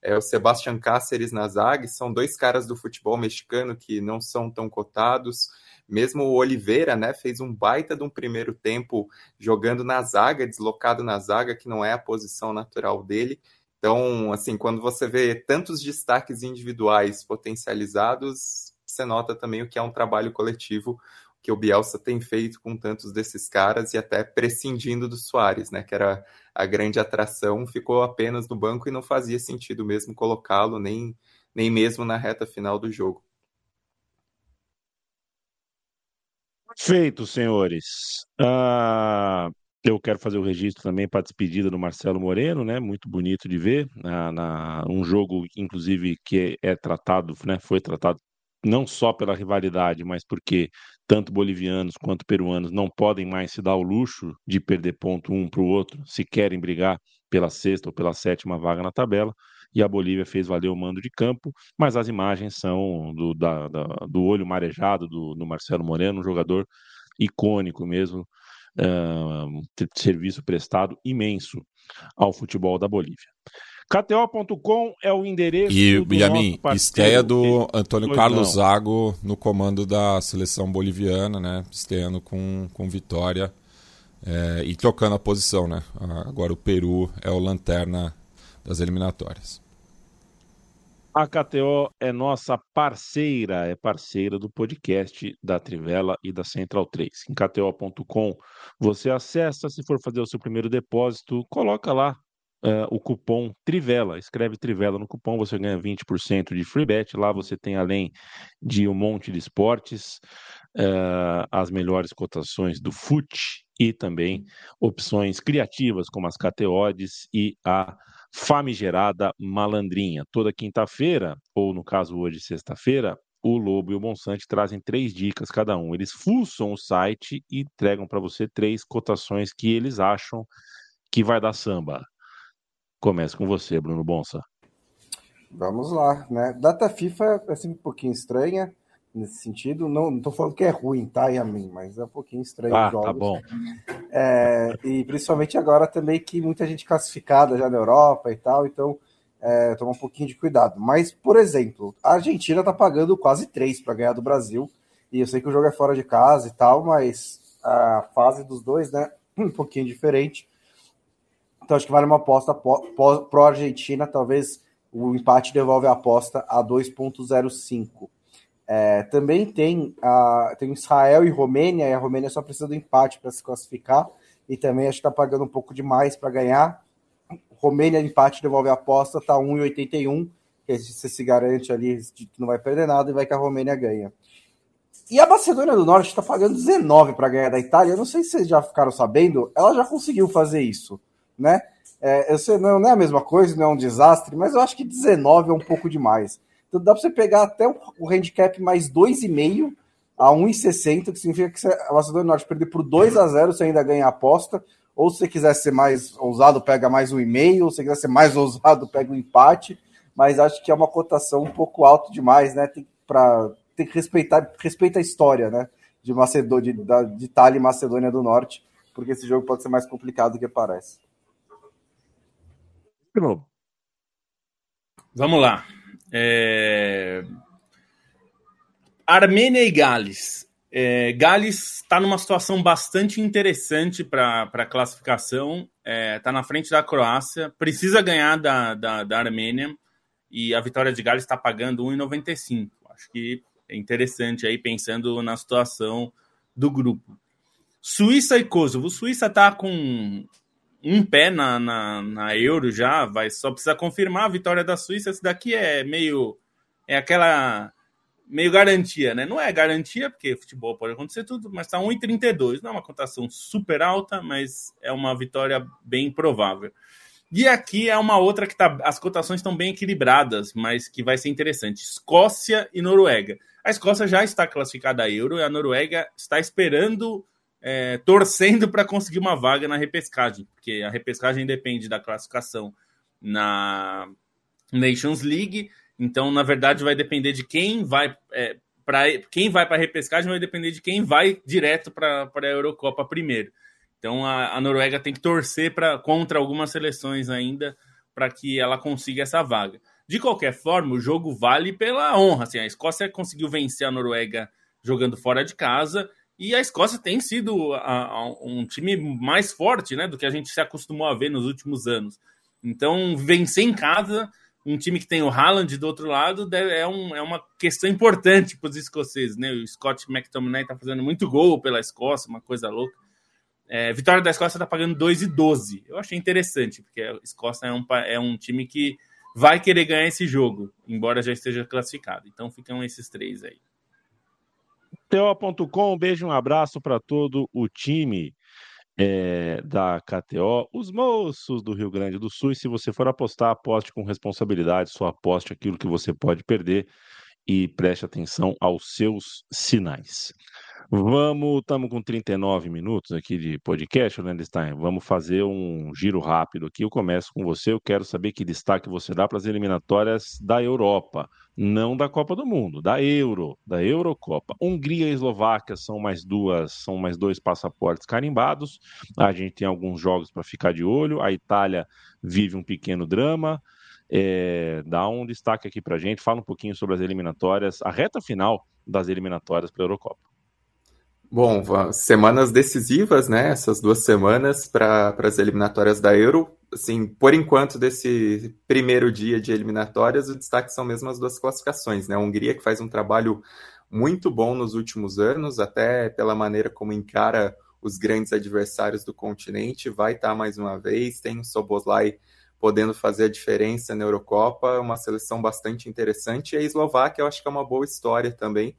B: É, o Sebastian Cáceres na zaga, são dois caras do futebol mexicano que não são tão cotados. Mesmo o Oliveira, né, fez um baita de um primeiro tempo jogando na zaga, deslocado na zaga, que não é a posição natural dele. Então, assim, quando você vê tantos destaques individuais potencializados, você nota também o que é um trabalho coletivo que o Bielsa tem feito com tantos desses caras e até prescindindo do Soares, né, que era a grande atração, ficou apenas no banco e não fazia sentido mesmo colocá-lo, nem, nem mesmo na reta final do jogo.
A: Feito, senhores. Uh, Eu quero fazer o registro também para a despedida do Marcelo Moreno, né? Muito bonito de ver. Na, na, um jogo, inclusive, que é tratado, né? Foi tratado não só pela rivalidade, mas porque tanto bolivianos quanto peruanos não podem mais se dar o luxo de perder ponto um para o outro, se querem brigar pela sexta ou pela sétima vaga na tabela. E a Bolívia fez valer o mando de campo, mas as imagens são do, da, da, do olho marejado do, do Marcelo Moreno, um jogador icônico mesmo, uh, serviço prestado imenso ao futebol da Bolívia. KTO.com é o endereço
D: e, do Yamin, nosso estreia do Antônio Carlos não. Zago no comando da seleção boliviana, né? Estreando com, com vitória é, e trocando a posição, né? Agora o Peru é o lanterna das eliminatórias.
A: A KTO é nossa parceira, é parceira do podcast da Trivela e da Central 3. Em KTO.com você acessa, se for fazer o seu primeiro depósito, coloca lá uh, o cupom Trivela. Escreve Trivela no cupom, você ganha 20% de free bet. Lá você tem, além de um monte de esportes, uh, as melhores cotações do FUT e também opções criativas, como as KTODs e a famigerada malandrinha. Toda quinta-feira, ou no caso hoje, sexta-feira, o Lobo e o Bonsante trazem três dicas cada um. Eles fuçam o site e entregam para você três cotações que eles acham que vai dar samba. Começa com você, Bruno Bonsa.
C: Vamos lá, né? Data FIFA é sempre um pouquinho estranha nesse sentido. Não, tô falando que é ruim, tá, Yamin? Mas é um pouquinho estranho
A: ah, tá bom.
C: É, e principalmente agora também que muita gente classificada já na Europa e tal, então é, tomar um pouquinho de cuidado. Mas, por exemplo, a Argentina tá pagando quase três para ganhar do Brasil. E eu sei que o jogo é fora de casa e tal, mas a fase dos dois, né? Um pouquinho diferente. Então acho que vale uma aposta pro Argentina, talvez o empate devolve a aposta a 2.05. É, também tem, a, tem Israel e Romênia, e a Romênia só precisa do empate para se classificar, e também acho que está pagando um pouco demais para ganhar. Romênia, empate, devolve a aposta, está 1,81, que você se garante ali que não vai perder nada e vai que a Romênia ganha. E a Macedônia do Norte está pagando 19 para ganhar da Itália. Eu não sei se vocês já ficaram sabendo, ela já conseguiu fazer isso né? É, eu sei, não, não é a mesma coisa, não é um desastre, mas eu acho que 19 é um pouco demais. Então dá para você pegar até o handicap mais 2,5 a 1,60, que significa que a Macedônia do Norte perder por 2 a 0 você ainda ganha a aposta. Ou se você quiser ser mais ousado, pega mais 1,5. Ou se você quiser ser mais ousado, pega o um empate. Mas acho que é uma cotação um pouco alta demais, né? Tem, pra, tem que respeitar respeita a história, né? De, Macedônia, de, de Itália e Macedônia do Norte, porque esse jogo pode ser mais complicado do que parece.
E: Vamos lá. É... Armênia e Gales. É, Gales está numa situação bastante interessante para a classificação. Está é, tá na frente da Croácia, precisa ganhar da, da, da Armênia e a vitória de Gales está pagando 1,95. Acho que é interessante aí pensando na situação do grupo. Suíça e Kosovo. Suíça está com um pé na, na, na, Euro já, vai só precisa confirmar a vitória da Suíça. Esse daqui é meio. É aquela. meio garantia, né? Não é garantia, porque futebol pode acontecer tudo, mas tá 1,32. Não é uma cotação super alta, mas é uma vitória bem provável. E aqui é uma outra que tá. As cotações estão bem equilibradas, mas que vai ser interessante: Escócia e Noruega. A Escócia já está classificada a Euro e a Noruega está esperando é, torcendo para conseguir uma vaga na repescagem, porque a repescagem depende da classificação na Nations League. Então, na verdade, vai depender de quem vai é, para quem vai para a repescagem, vai depender de quem vai direto para a Eurocopa primeiro. Então, a, a Noruega tem que torcer para contra algumas seleções ainda para que ela consiga essa vaga. De qualquer forma, o jogo vale pela honra. Assim, a Escócia conseguiu vencer a Noruega jogando fora de casa e a Escócia tem sido a, a, um time mais forte né, do que a gente se acostumou a ver nos últimos anos. Então, vencer em casa, um time que tem o Haaland do outro lado, é, um, é uma questão importante para os escoceses. Né? O Scott McTominay está fazendo muito gol pela Escócia, uma coisa louca. É, vitória da Escócia está pagando 2,12. Eu achei interessante, porque a Escócia é um, é um time que vai querer ganhar esse jogo, embora já esteja classificado. Então ficam esses três aí.
A: TO.com, um beijo, um abraço para todo o time. é, da KTO, os moços do Rio Grande do Sul. E se você for apostar, aposte com responsabilidade, só aposte aquilo que você pode perder e preste atenção aos seus sinais. Vamos, estamos com 39 minutos aqui de podcast, Landstein. Vamos fazer um giro rápido aqui. Eu começo com você. Eu quero saber que destaque você dá para as eliminatórias da Europa, não da Copa do Mundo, da Euro, da Eurocopa. Hungria e Eslováquia são mais duas, são mais dois passaportes carimbados. A gente tem alguns jogos para ficar de olho. A Itália vive um pequeno drama. É, dá um destaque aqui para gente, fala um pouquinho sobre as eliminatórias, a reta final das eliminatórias para a Eurocopa.
B: Bom, semanas decisivas, né? Essas duas semanas para as eliminatórias da Euro. Assim, por enquanto, desse primeiro dia de eliminatórias, o destaque são mesmo as duas classificações, né? A Hungria, que faz um trabalho muito bom nos últimos anos, até pela maneira como encara os grandes adversários do continente, vai estar mais uma vez. Tem o Soboslai podendo fazer a diferença na Eurocopa, uma seleção bastante interessante. E a Eslováquia, eu acho que é uma boa história também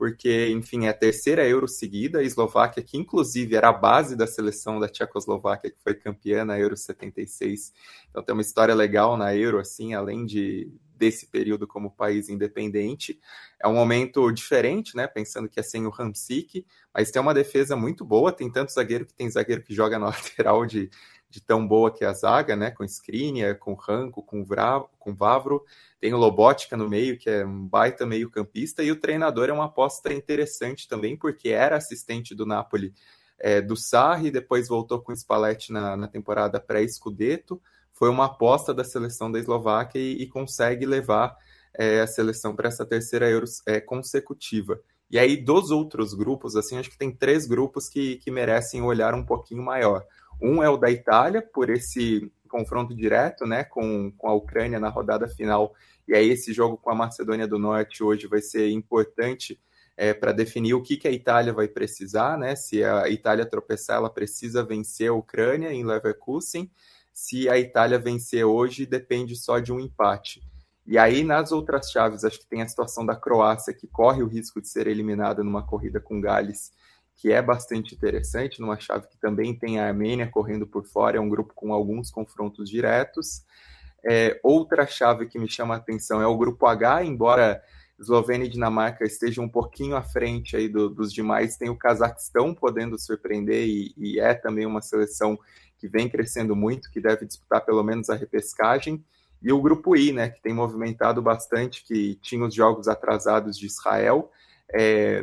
B: porque, enfim, é a terceira Euro seguida, a Eslováquia, que inclusive era a base da seleção da Tchecoslováquia, que foi campeã na Euro 76. Então tem uma história legal na Euro, assim, além de desse período como país independente. É um momento diferente, né? Pensando que é sem o Hamsik, mas tem uma defesa muito boa. Tem tanto zagueiro que tem zagueiro que joga na lateral de, de tão boa que é a zaga, né? Com Skriniar, com Ranco, com, com Vavro. Tem o Lobotka no meio, que é um baita meio-campista, e o treinador é uma aposta interessante também, porque era assistente do Napoli é, do Sarri, depois voltou com o Spalletti na, na temporada pré-Scudetto, foi uma aposta da seleção da Eslováquia e, e consegue levar é, a seleção para essa terceira Euro é, consecutiva. E aí, dos outros grupos, assim, acho que tem três grupos que, que merecem um olhar um pouquinho maior. Um é o da Itália, por esse confronto direto né, com, com a Ucrânia na rodada final e aí esse jogo com a Macedônia do Norte hoje vai ser importante é, para definir o que, que a Itália vai precisar, né? Se a Itália tropeçar, ela precisa vencer a Ucrânia em Leverkusen. Se a Itália vencer hoje, depende só de um empate. E aí, nas outras chaves, acho que tem a situação da Croácia, que corre o risco de ser eliminada numa corrida com Gales, que é bastante interessante, numa chave que também tem a Armênia correndo por fora, é um grupo com alguns confrontos diretos. É, outra chave que me chama a atenção é o grupo H, embora Eslovênia e Dinamarca estejam um pouquinho à frente aí do, dos demais, tem o Cazaquistão podendo surpreender e, e, é também uma seleção que vem crescendo muito, que deve disputar pelo menos a repescagem. E o grupo I, né, que tem movimentado bastante, que tinha os jogos atrasados de Israel. É,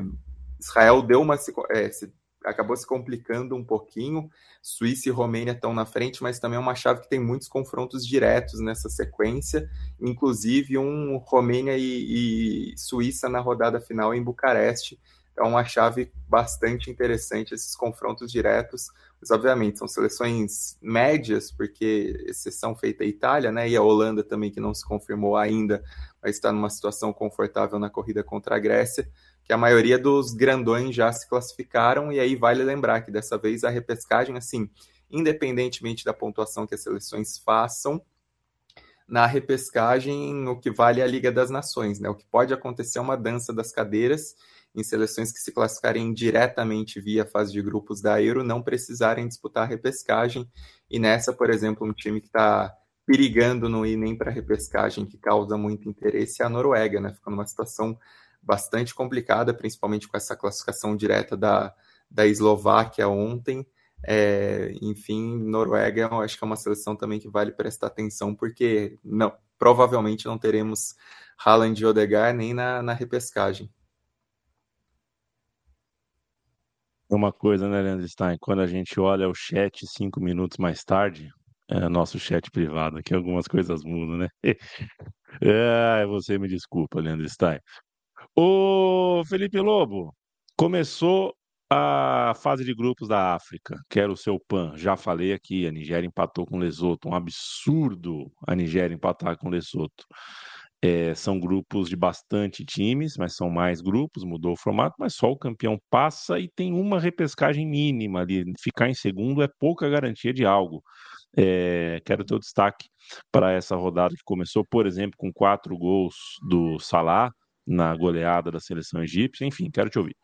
B: Israel deu uma é, se acabou se complicando um pouquinho. Suíça e Romênia estão na frente, mas também é uma chave que tem muitos confrontos diretos nessa sequência, inclusive um Romênia e, e Suíça na rodada final em Bucareste. É uma chave bastante interessante esses confrontos diretos. Mas, obviamente, são seleções médias, porque exceção feita a Itália, né? E a Holanda também, que não se confirmou ainda, mas está numa situação confortável na corrida contra a Grécia que a maioria dos grandões já se classificaram, e aí vale lembrar que dessa vez a repescagem, assim, independentemente da pontuação que as seleções façam, na repescagem o que vale é a Liga das Nações, né? O que pode acontecer é uma dança das cadeiras em seleções que se classificarem diretamente via fase de grupos da Euro não precisarem disputar a repescagem. E nessa, por exemplo, um time que está perigando não ir nem para a repescagem, que causa muito interesse, é a Noruega, né? Ficando numa situação bastante complicada, principalmente com essa classificação direta da, da Eslováquia ontem. É, enfim, Noruega, eu acho que é uma seleção também que vale prestar atenção, porque não, provavelmente não teremos Haaland e Odegaard nem na, na repescagem.
A: Uma coisa, né, Leandro Stein? Quando a gente olha o chat cinco minutos mais tarde, é, nosso chat privado aqui, algumas coisas mudam, né? é, você me desculpa, Leandro Stein. Ô, Felipe Lobo, começou a fase de grupos da África, que era o seu PAN. Já falei aqui, a Nigéria empatou com o Lesoto, um absurdo a Nigéria empatar com o Lesoto. É, são grupos de bastante times, mas são mais grupos, mudou o formato, mas só o campeão passa e tem uma repescagem mínima ali. Ficar em segundo é pouca garantia de algo. É, quero ter o destaque para essa rodada que começou, por exemplo, com quatro gols do Salah, na goleada da seleção egípcia. Enfim, quero te ouvir.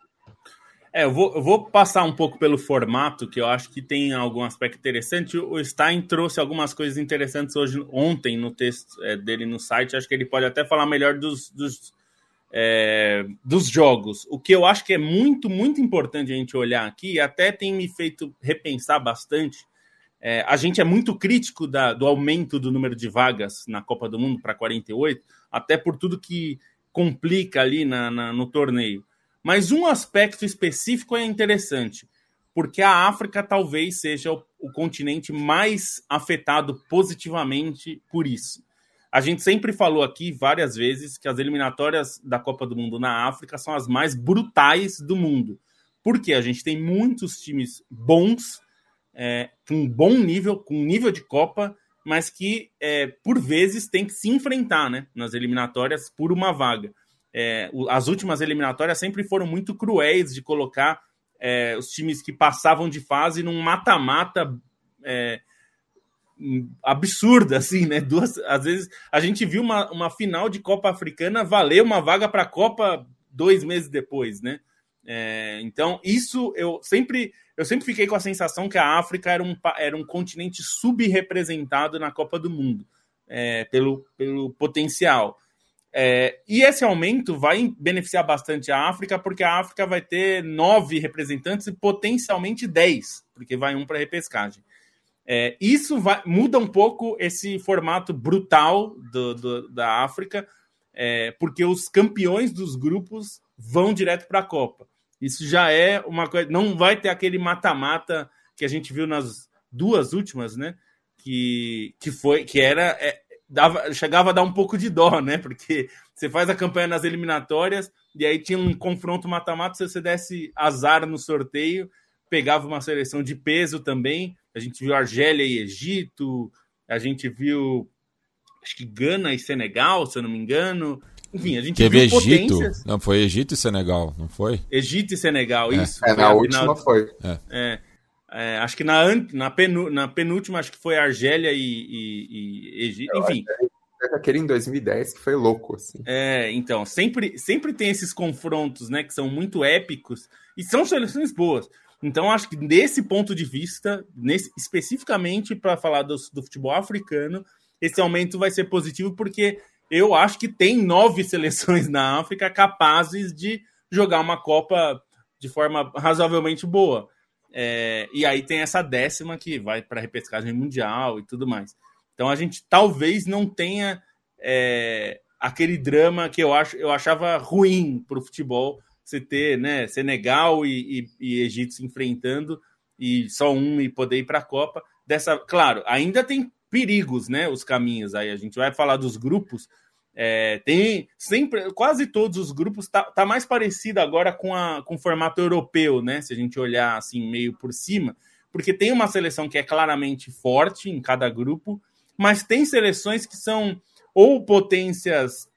E: É, eu vou, eu vou passar um pouco pelo formato, que eu acho que tem algum aspecto interessante. O Stein trouxe algumas coisas interessantes hoje, ontem, no texto é, dele no site. Acho que ele pode até falar melhor dos, dos, é, dos jogos. O que eu acho que é muito, muito importante a gente olhar aqui, até tem me feito repensar bastante. É, a gente é muito crítico da, do aumento do número de vagas na Copa do Mundo para 48, até por tudo que complica ali na, na no torneio. Mas um aspecto específico é interessante, porque a África talvez seja o, o continente mais afetado positivamente por isso. A gente sempre falou aqui várias vezes que as eliminatórias da Copa do Mundo na África são as mais brutais do mundo. Porque a gente tem muitos times bons, é, com um bom nível, com nível de Copa, mas que é, por vezes tem que se enfrentar né, nas eliminatórias por uma vaga é, as últimas eliminatórias sempre foram muito cruéis de colocar é, os times que passavam de fase num mata-mata é, absurda, assim, né? Duas, às vezes a gente viu uma, uma final de Copa Africana valer uma vaga para a Copa dois meses depois, né? É, então, isso eu sempre eu sempre fiquei com a sensação que a África era um, era um continente subrepresentado na Copa do Mundo, é, pelo, pelo potencial. É, e esse aumento vai beneficiar bastante a África, porque a África vai ter nove representantes e potencialmente dez, porque vai um para repescagem. É, isso vai, muda um pouco esse formato brutal do, do, da África, é, porque os campeões dos grupos vão direto para a Copa. Isso já é uma coisa. Não vai ter aquele mata-mata que a gente viu nas duas últimas, né? Que, que foi que era é, dava, chegava a dar um pouco de dó, né? Porque você faz a campanha nas eliminatórias e aí tinha um confronto mata-mata, se você desse azar no sorteio, pegava uma seleção de peso também. A gente viu Argélia e Egito, a gente viu acho que Gana e Senegal, se eu não me engano. Enfim, a gente
D: Teve viu Egito. Potências. Não, foi Egito e Senegal, não foi?
E: Egito e Senegal, é. isso.
B: É, na última final... foi.
E: É. é. É, acho que na, na, penu, na penúltima, acho que foi Argélia e, e, e Egito. Enfim.
B: Aquele em 2010 que foi louco, assim.
E: É, então, sempre, sempre tem esses confrontos, né, que são muito épicos e são seleções boas. Então, acho que desse ponto de vista, nesse, especificamente para falar do, do futebol africano, esse aumento vai ser positivo porque eu acho que tem nove seleções na África capazes de jogar uma Copa de forma razoavelmente boa. É, e aí tem essa décima que vai para a repescagem mundial e tudo mais. Então a gente talvez não tenha é, aquele drama que eu, acho, eu achava ruim para o futebol você ter né, Senegal e, e, e Egito se enfrentando e só um e poder ir para a Copa. Dessa, claro, ainda tem perigos, né? Os caminhos aí. A gente vai falar dos grupos, é, tem sempre, quase todos os grupos tá, tá mais parecido agora com, a, com o formato europeu, né? Se a gente olhar assim meio por cima, porque tem uma seleção que é claramente forte em cada grupo, mas tem seleções que são ou potências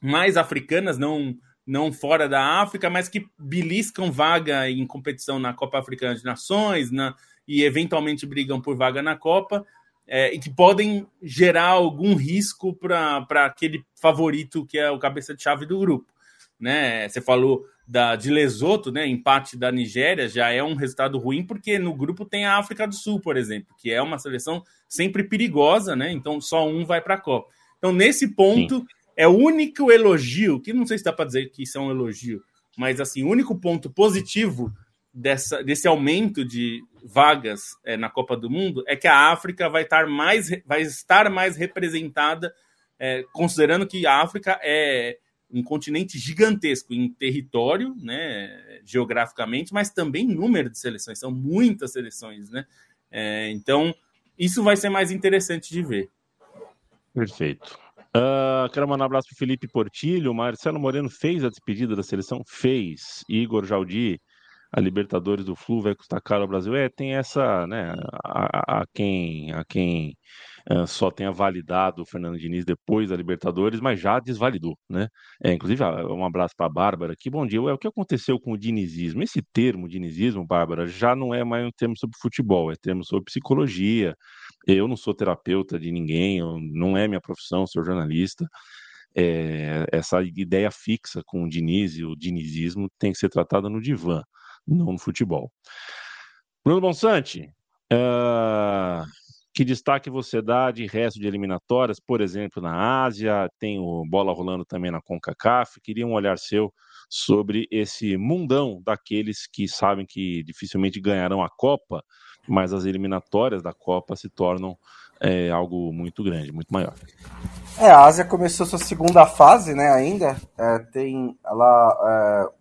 E: mais africanas, não não fora da África, mas que beliscam vaga em competição na Copa Africana de Nações, na, e eventualmente brigam por vaga na Copa é, e que podem gerar algum risco para aquele favorito que é o cabeça de chave do grupo. Né? Você falou da, de Lesoto, né? empate da Nigéria, já é um resultado ruim, porque no grupo tem a África do Sul, por exemplo, que é uma seleção sempre perigosa, né? então só um vai para a Copa. Então, nesse ponto, Sim. é o único elogio, que não sei se dá para dizer que isso é um elogio, mas assim, o único ponto positivo dessa, desse aumento de vagas é, na Copa do Mundo é que a África vai estar mais, vai estar mais representada, é, considerando que a África é um continente gigantesco em território, né, geograficamente, mas também número de seleções, são muitas seleções, né? É, então, isso vai ser mais interessante de ver.
A: Perfeito. Uh, quero mandar um abraço para Felipe Portilho. Marcelo Moreno fez a despedida da seleção? Fez. Igor Jaldi a Libertadores do Flu vai custar caro ao Brasil. É, tem essa, né, a, a quem, a quem uh, só tenha validado o Fernando Diniz depois da Libertadores, mas já desvalidou, né? É, inclusive, um abraço para a Bárbara aqui. Bom dia. É o que aconteceu com o dinizismo? Esse termo, dinizismo, Bárbara, já não é mais um termo sobre futebol, é termo sobre psicologia. Eu não sou terapeuta de ninguém, não é minha profissão, sou jornalista. É, essa ideia fixa com o Diniz e o dinizismo tem que ser tratada no divã não no futebol. Bruno Bonsante, uh, que destaque você dá de resto de eliminatórias, por exemplo, na Ásia, tem o bola rolando também na CONCACAF, queria um olhar seu sobre esse mundão daqueles que sabem que dificilmente ganharão a Copa, mas as eliminatórias da Copa se tornam é, algo muito grande, muito maior.
C: É, a Ásia começou sua segunda fase, né, ainda, é, tem lá é,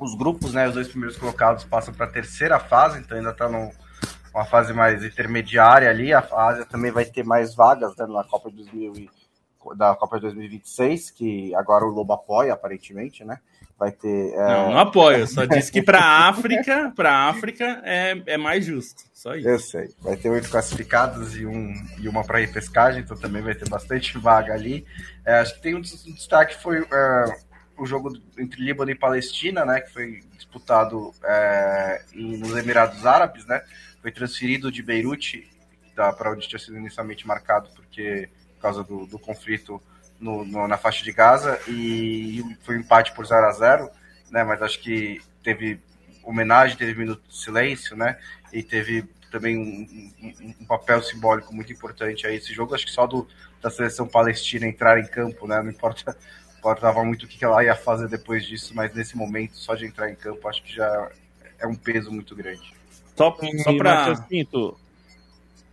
C: os grupos, né, os dois primeiros colocados passam para a terceira fase, então ainda está numa fase mais intermediária ali, a Ásia também vai ter mais vagas né, na Copa de 2000 e, da Copa de 2026, que agora o Lobo apoia, aparentemente, né? Vai ter.
E: É... Não, não apoio, só disse que para África, para África é, é mais justo. Só isso.
C: Eu sei. Vai ter oito classificados e, um, e uma para repescagem, então também vai ter bastante vaga ali. É, acho que tem um destaque foi é, o jogo entre Líbano e Palestina, né? Que foi disputado é, em, nos Emirados Árabes, né? Foi transferido de Beirute para onde tinha sido inicialmente marcado, porque por causa do, do conflito no, no, na faixa de Gaza e foi um empate por 0 a 0 né? Mas acho que teve homenagem, teve minuto de silêncio, né? E teve também um, um, um, papel simbólico muito importante a esse jogo. Acho que só do, da seleção palestina entrar em campo, né? Não importa, importava muito o que ela ia fazer depois disso, mas nesse momento, só de entrar em campo, acho que já é um peso muito grande.
A: Só, só para.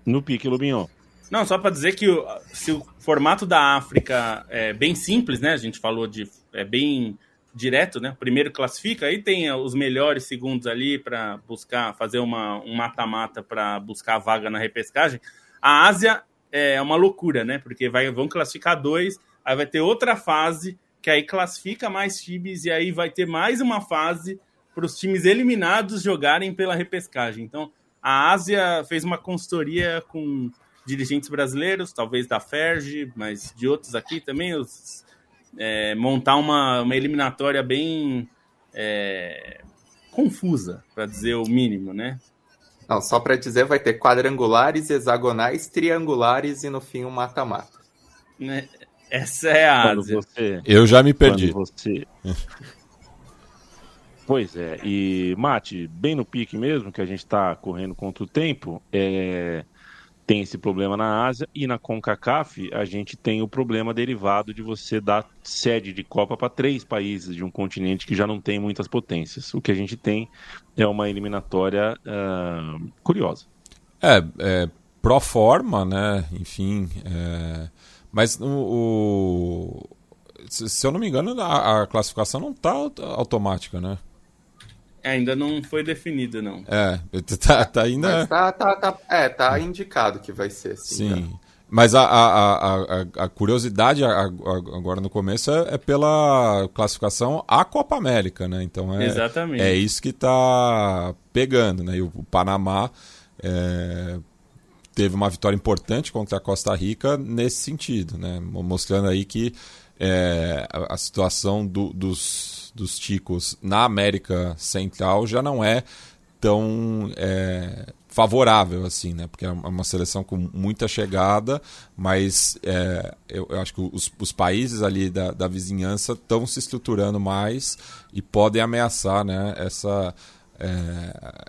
A: No pique, Lubinho.
E: Não, só para dizer que o, se o formato da África é bem simples, né? A gente falou de é bem direto, né? Primeiro classifica, aí tem os melhores segundos ali para buscar fazer uma, um mata-mata para buscar a vaga na repescagem. A Ásia é uma loucura, né? Porque vai, vão classificar dois, aí vai ter outra fase que aí classifica mais times e aí vai ter mais uma fase para os times eliminados jogarem pela repescagem. Então, a Ásia fez uma consultoria com dirigentes brasileiros, talvez da Ferge, mas de outros aqui também, os, é, montar uma, uma eliminatória bem é, confusa, para dizer o mínimo, né?
B: Não, só para dizer, vai ter quadrangulares, hexagonais, triangulares e no fim um mata-mata.
E: Essa é a Ásia. Você,
D: Eu já me perdi.
A: Você... pois é, e Mate, bem no pique mesmo, que a gente está correndo contra o tempo, é tem esse problema na Ásia e na CONCACAF a gente tem o problema derivado de você dar sede de Copa para três países de um continente que já não tem muitas potências. O que a gente tem é uma eliminatória uh, curiosa.
D: É, é pro forma, né? Enfim, é... mas o, o, se eu não me engano a, a classificação não está automática, né?
E: Ainda não foi definido, não.
D: É, tá, tá ainda.
B: Mas tá, tá, tá, é, tá indicado que vai ser.
D: Sim. sim. Tá. Mas a, a, a, a curiosidade agora no começo é, é, pela classificação à Copa América, né? Então é,
E: Exatamente.
D: é isso que está pegando, né? E o, o Panamá é, teve uma vitória importante contra a Costa Rica nesse sentido, né? Mostrando aí que é, a, situação do, dos dos ticos na América Central já não é tão é, favorável assim, né? Porque é uma seleção com muita chegada, mas é, eu, eu, acho que os, os países ali da, da vizinhança estão se estruturando mais e podem ameaçar, né? Essa é,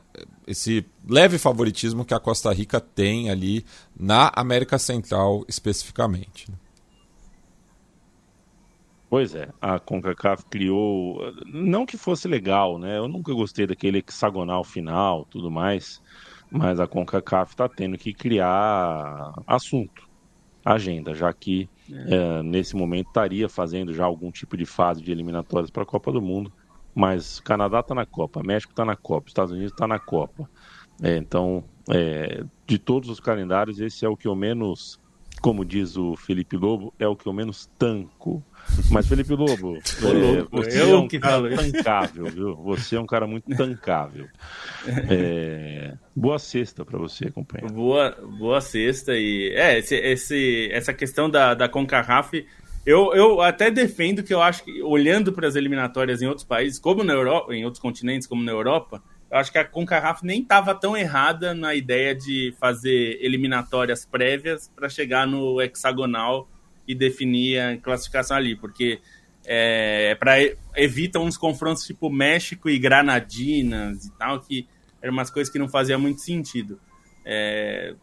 D: esse leve favoritismo que a Costa Rica tem ali na América Central especificamente. Né?
A: Pois é, a CONCACAF criou, não que fosse legal, né? Eu nunca gostei daquele hexagonal final, tudo mais, mas a CONCACAF está tendo que criar assunto, agenda, já que é. É, nesse momento estaria fazendo já algum tipo de fase de eliminatórias para a Copa do Mundo, mas Canadá está na Copa, México está na Copa, Estados Unidos está na Copa. É, então, é, de todos os calendários, esse é o que eu menos, como diz o Felipe Lobo, é o que eu menos tanco mas, Felipe Lobo, é, você é um cara tancável, viu? Você é um cara muito tancável. É, boa sexta para você, companheiro.
E: Boa, boa sexta. E, é, esse, esse, essa questão da, da CONCACAF, eu, eu até defendo que eu acho que, olhando para as eliminatórias em outros países, como na Europa, em outros continentes, como na Europa, eu acho que a CONCACAF nem estava tão errada na ideia de fazer eliminatórias prévias para chegar no hexagonal e definir a classificação ali, porque é, é para evitam uns confrontos tipo México e Granadinas e tal, que eram umas coisas que não faziam muito sentido. É,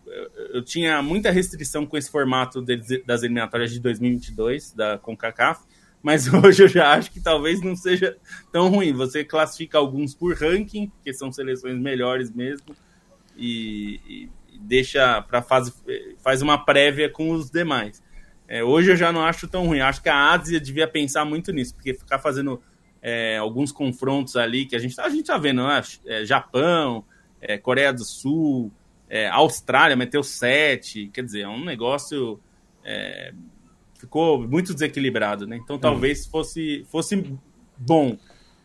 E: eu, tinha muita restrição com esse formato de, das eliminatórias de 2022 da CONCACAF, mas hoje eu já acho que talvez não seja tão ruim. Você classifica alguns por ranking, que são seleções melhores mesmo, e, e deixa para fase faz uma prévia com os demais. É, hoje eu já não acho tão ruim. Acho que a Ásia devia pensar muito nisso, porque ficar fazendo é, alguns confrontos ali que a gente, a gente tá vendo, né? É, Japão, é, Coreia do Sul, é, Austrália meteu sete, quer dizer, é um negócio é, ficou muito desequilibrado, né? Então talvez fosse fosse bom.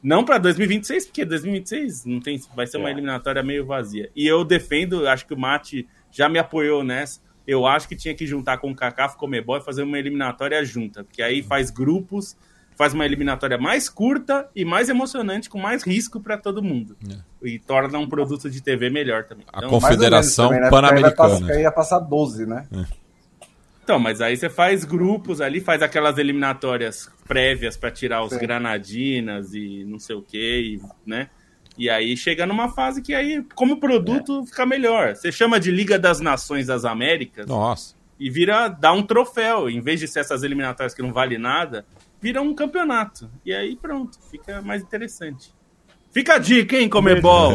E: Não para 2026, porque 2026 não tem, vai ser uma eliminatória meio vazia. E eu defendo, acho que o Mate já me apoiou nessa eu acho que tinha que juntar com o Kaká, Comebol e fazer uma eliminatória junta, porque aí faz grupos, faz uma eliminatória mais curta e mais emocionante, com mais risco para todo mundo. É. E torna um produto de TV melhor também.
D: A então, Confederação né? Pan-Americana.
C: Aí ia passar 12, né?
E: É. Então, mas aí você faz grupos ali, faz aquelas eliminatórias prévias para tirar os Sim. granadinas e não sei o que, né? E aí chega numa fase que aí, como produto, é. fica melhor. Você chama de Liga das Nações das Américas.
D: Nossa.
E: E vira, dá um troféu. Em vez de ser essas eliminatórias que não vale nada, vira um campeonato. E aí pronto, fica mais interessante. Fica a dica, hein, Comebol?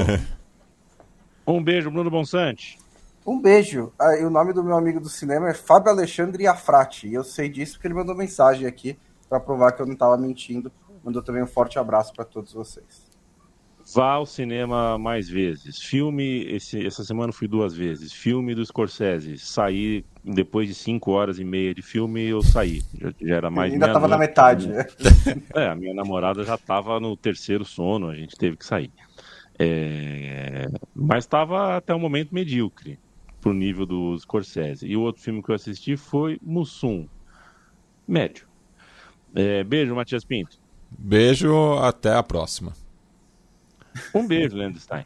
A: um beijo, Bruno Bonsante.
C: Um beijo. Ah, e o nome do meu amigo do cinema é Fábio Alexandre Afrati. E eu sei disso porque ele mandou mensagem aqui para provar que eu não estava mentindo. Mandou também um forte abraço para todos vocês.
A: Vá ao cinema mais vezes. Filme, esse, essa semana fui duas vezes. Filme do Scorsese. Saí depois de cinco horas e meia de filme, eu saí. Já, já era mais.
C: ainda estava na metade, né?
A: É, a minha namorada já estava no terceiro sono, a gente teve que sair. É... Mas estava até o momento medíocre pro nível do Scorsese. E o outro filme que eu assisti foi Mussum. Médio. É, beijo, Matias Pinto.
D: Beijo, até a próxima.
A: Um beijo, Leandro Stein.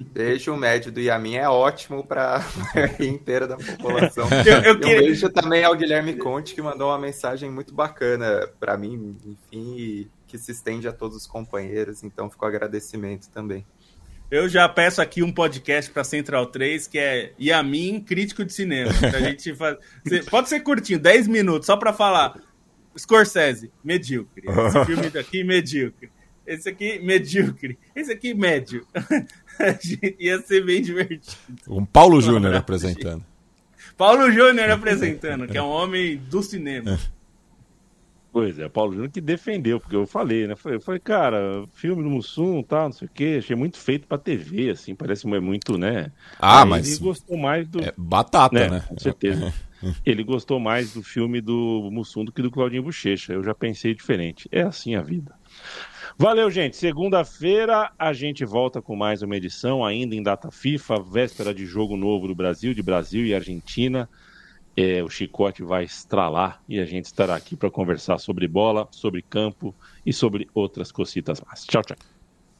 B: Beijo médio do Yamin é ótimo para a inteira da população. eu, eu queria... Um beijo também ao Guilherme Conte, que mandou uma mensagem muito bacana para mim, enfim, que se estende a todos os companheiros. Então, ficou agradecimento também.
E: Eu já peço aqui um podcast para Central 3, que é Yamin, crítico de cinema. a gente faz... Pode ser curtinho, 10 minutos, só para falar. Scorsese, medíocre. Esse filme daqui, medíocre. Esse aqui, medíocre. Esse aqui, médio. Ia ser bem divertido.
D: Um Paulo Júnior apresentando.
E: Paulo Júnior apresentando, que é um homem do cinema.
A: Pois é, Paulo Júnior que defendeu, porque eu falei, né? Eu falei, cara, filme do Mussum, tal, não sei o quê, achei muito feito pra TV, assim, parece muito, né?
D: Ah, Aí mas.
A: Ele gostou mais do. É
D: batata, né? né?
A: Com certeza. ele gostou mais do filme do Mussum do que do Claudinho Bochecha. Eu já pensei diferente. É assim a vida. Valeu, gente. Segunda-feira a gente volta com mais uma edição, ainda em data FIFA, véspera de jogo novo do Brasil, de Brasil e Argentina. É, o chicote vai estralar e a gente estará aqui para conversar sobre bola, sobre campo e sobre outras cositas mais. Tchau, tchau.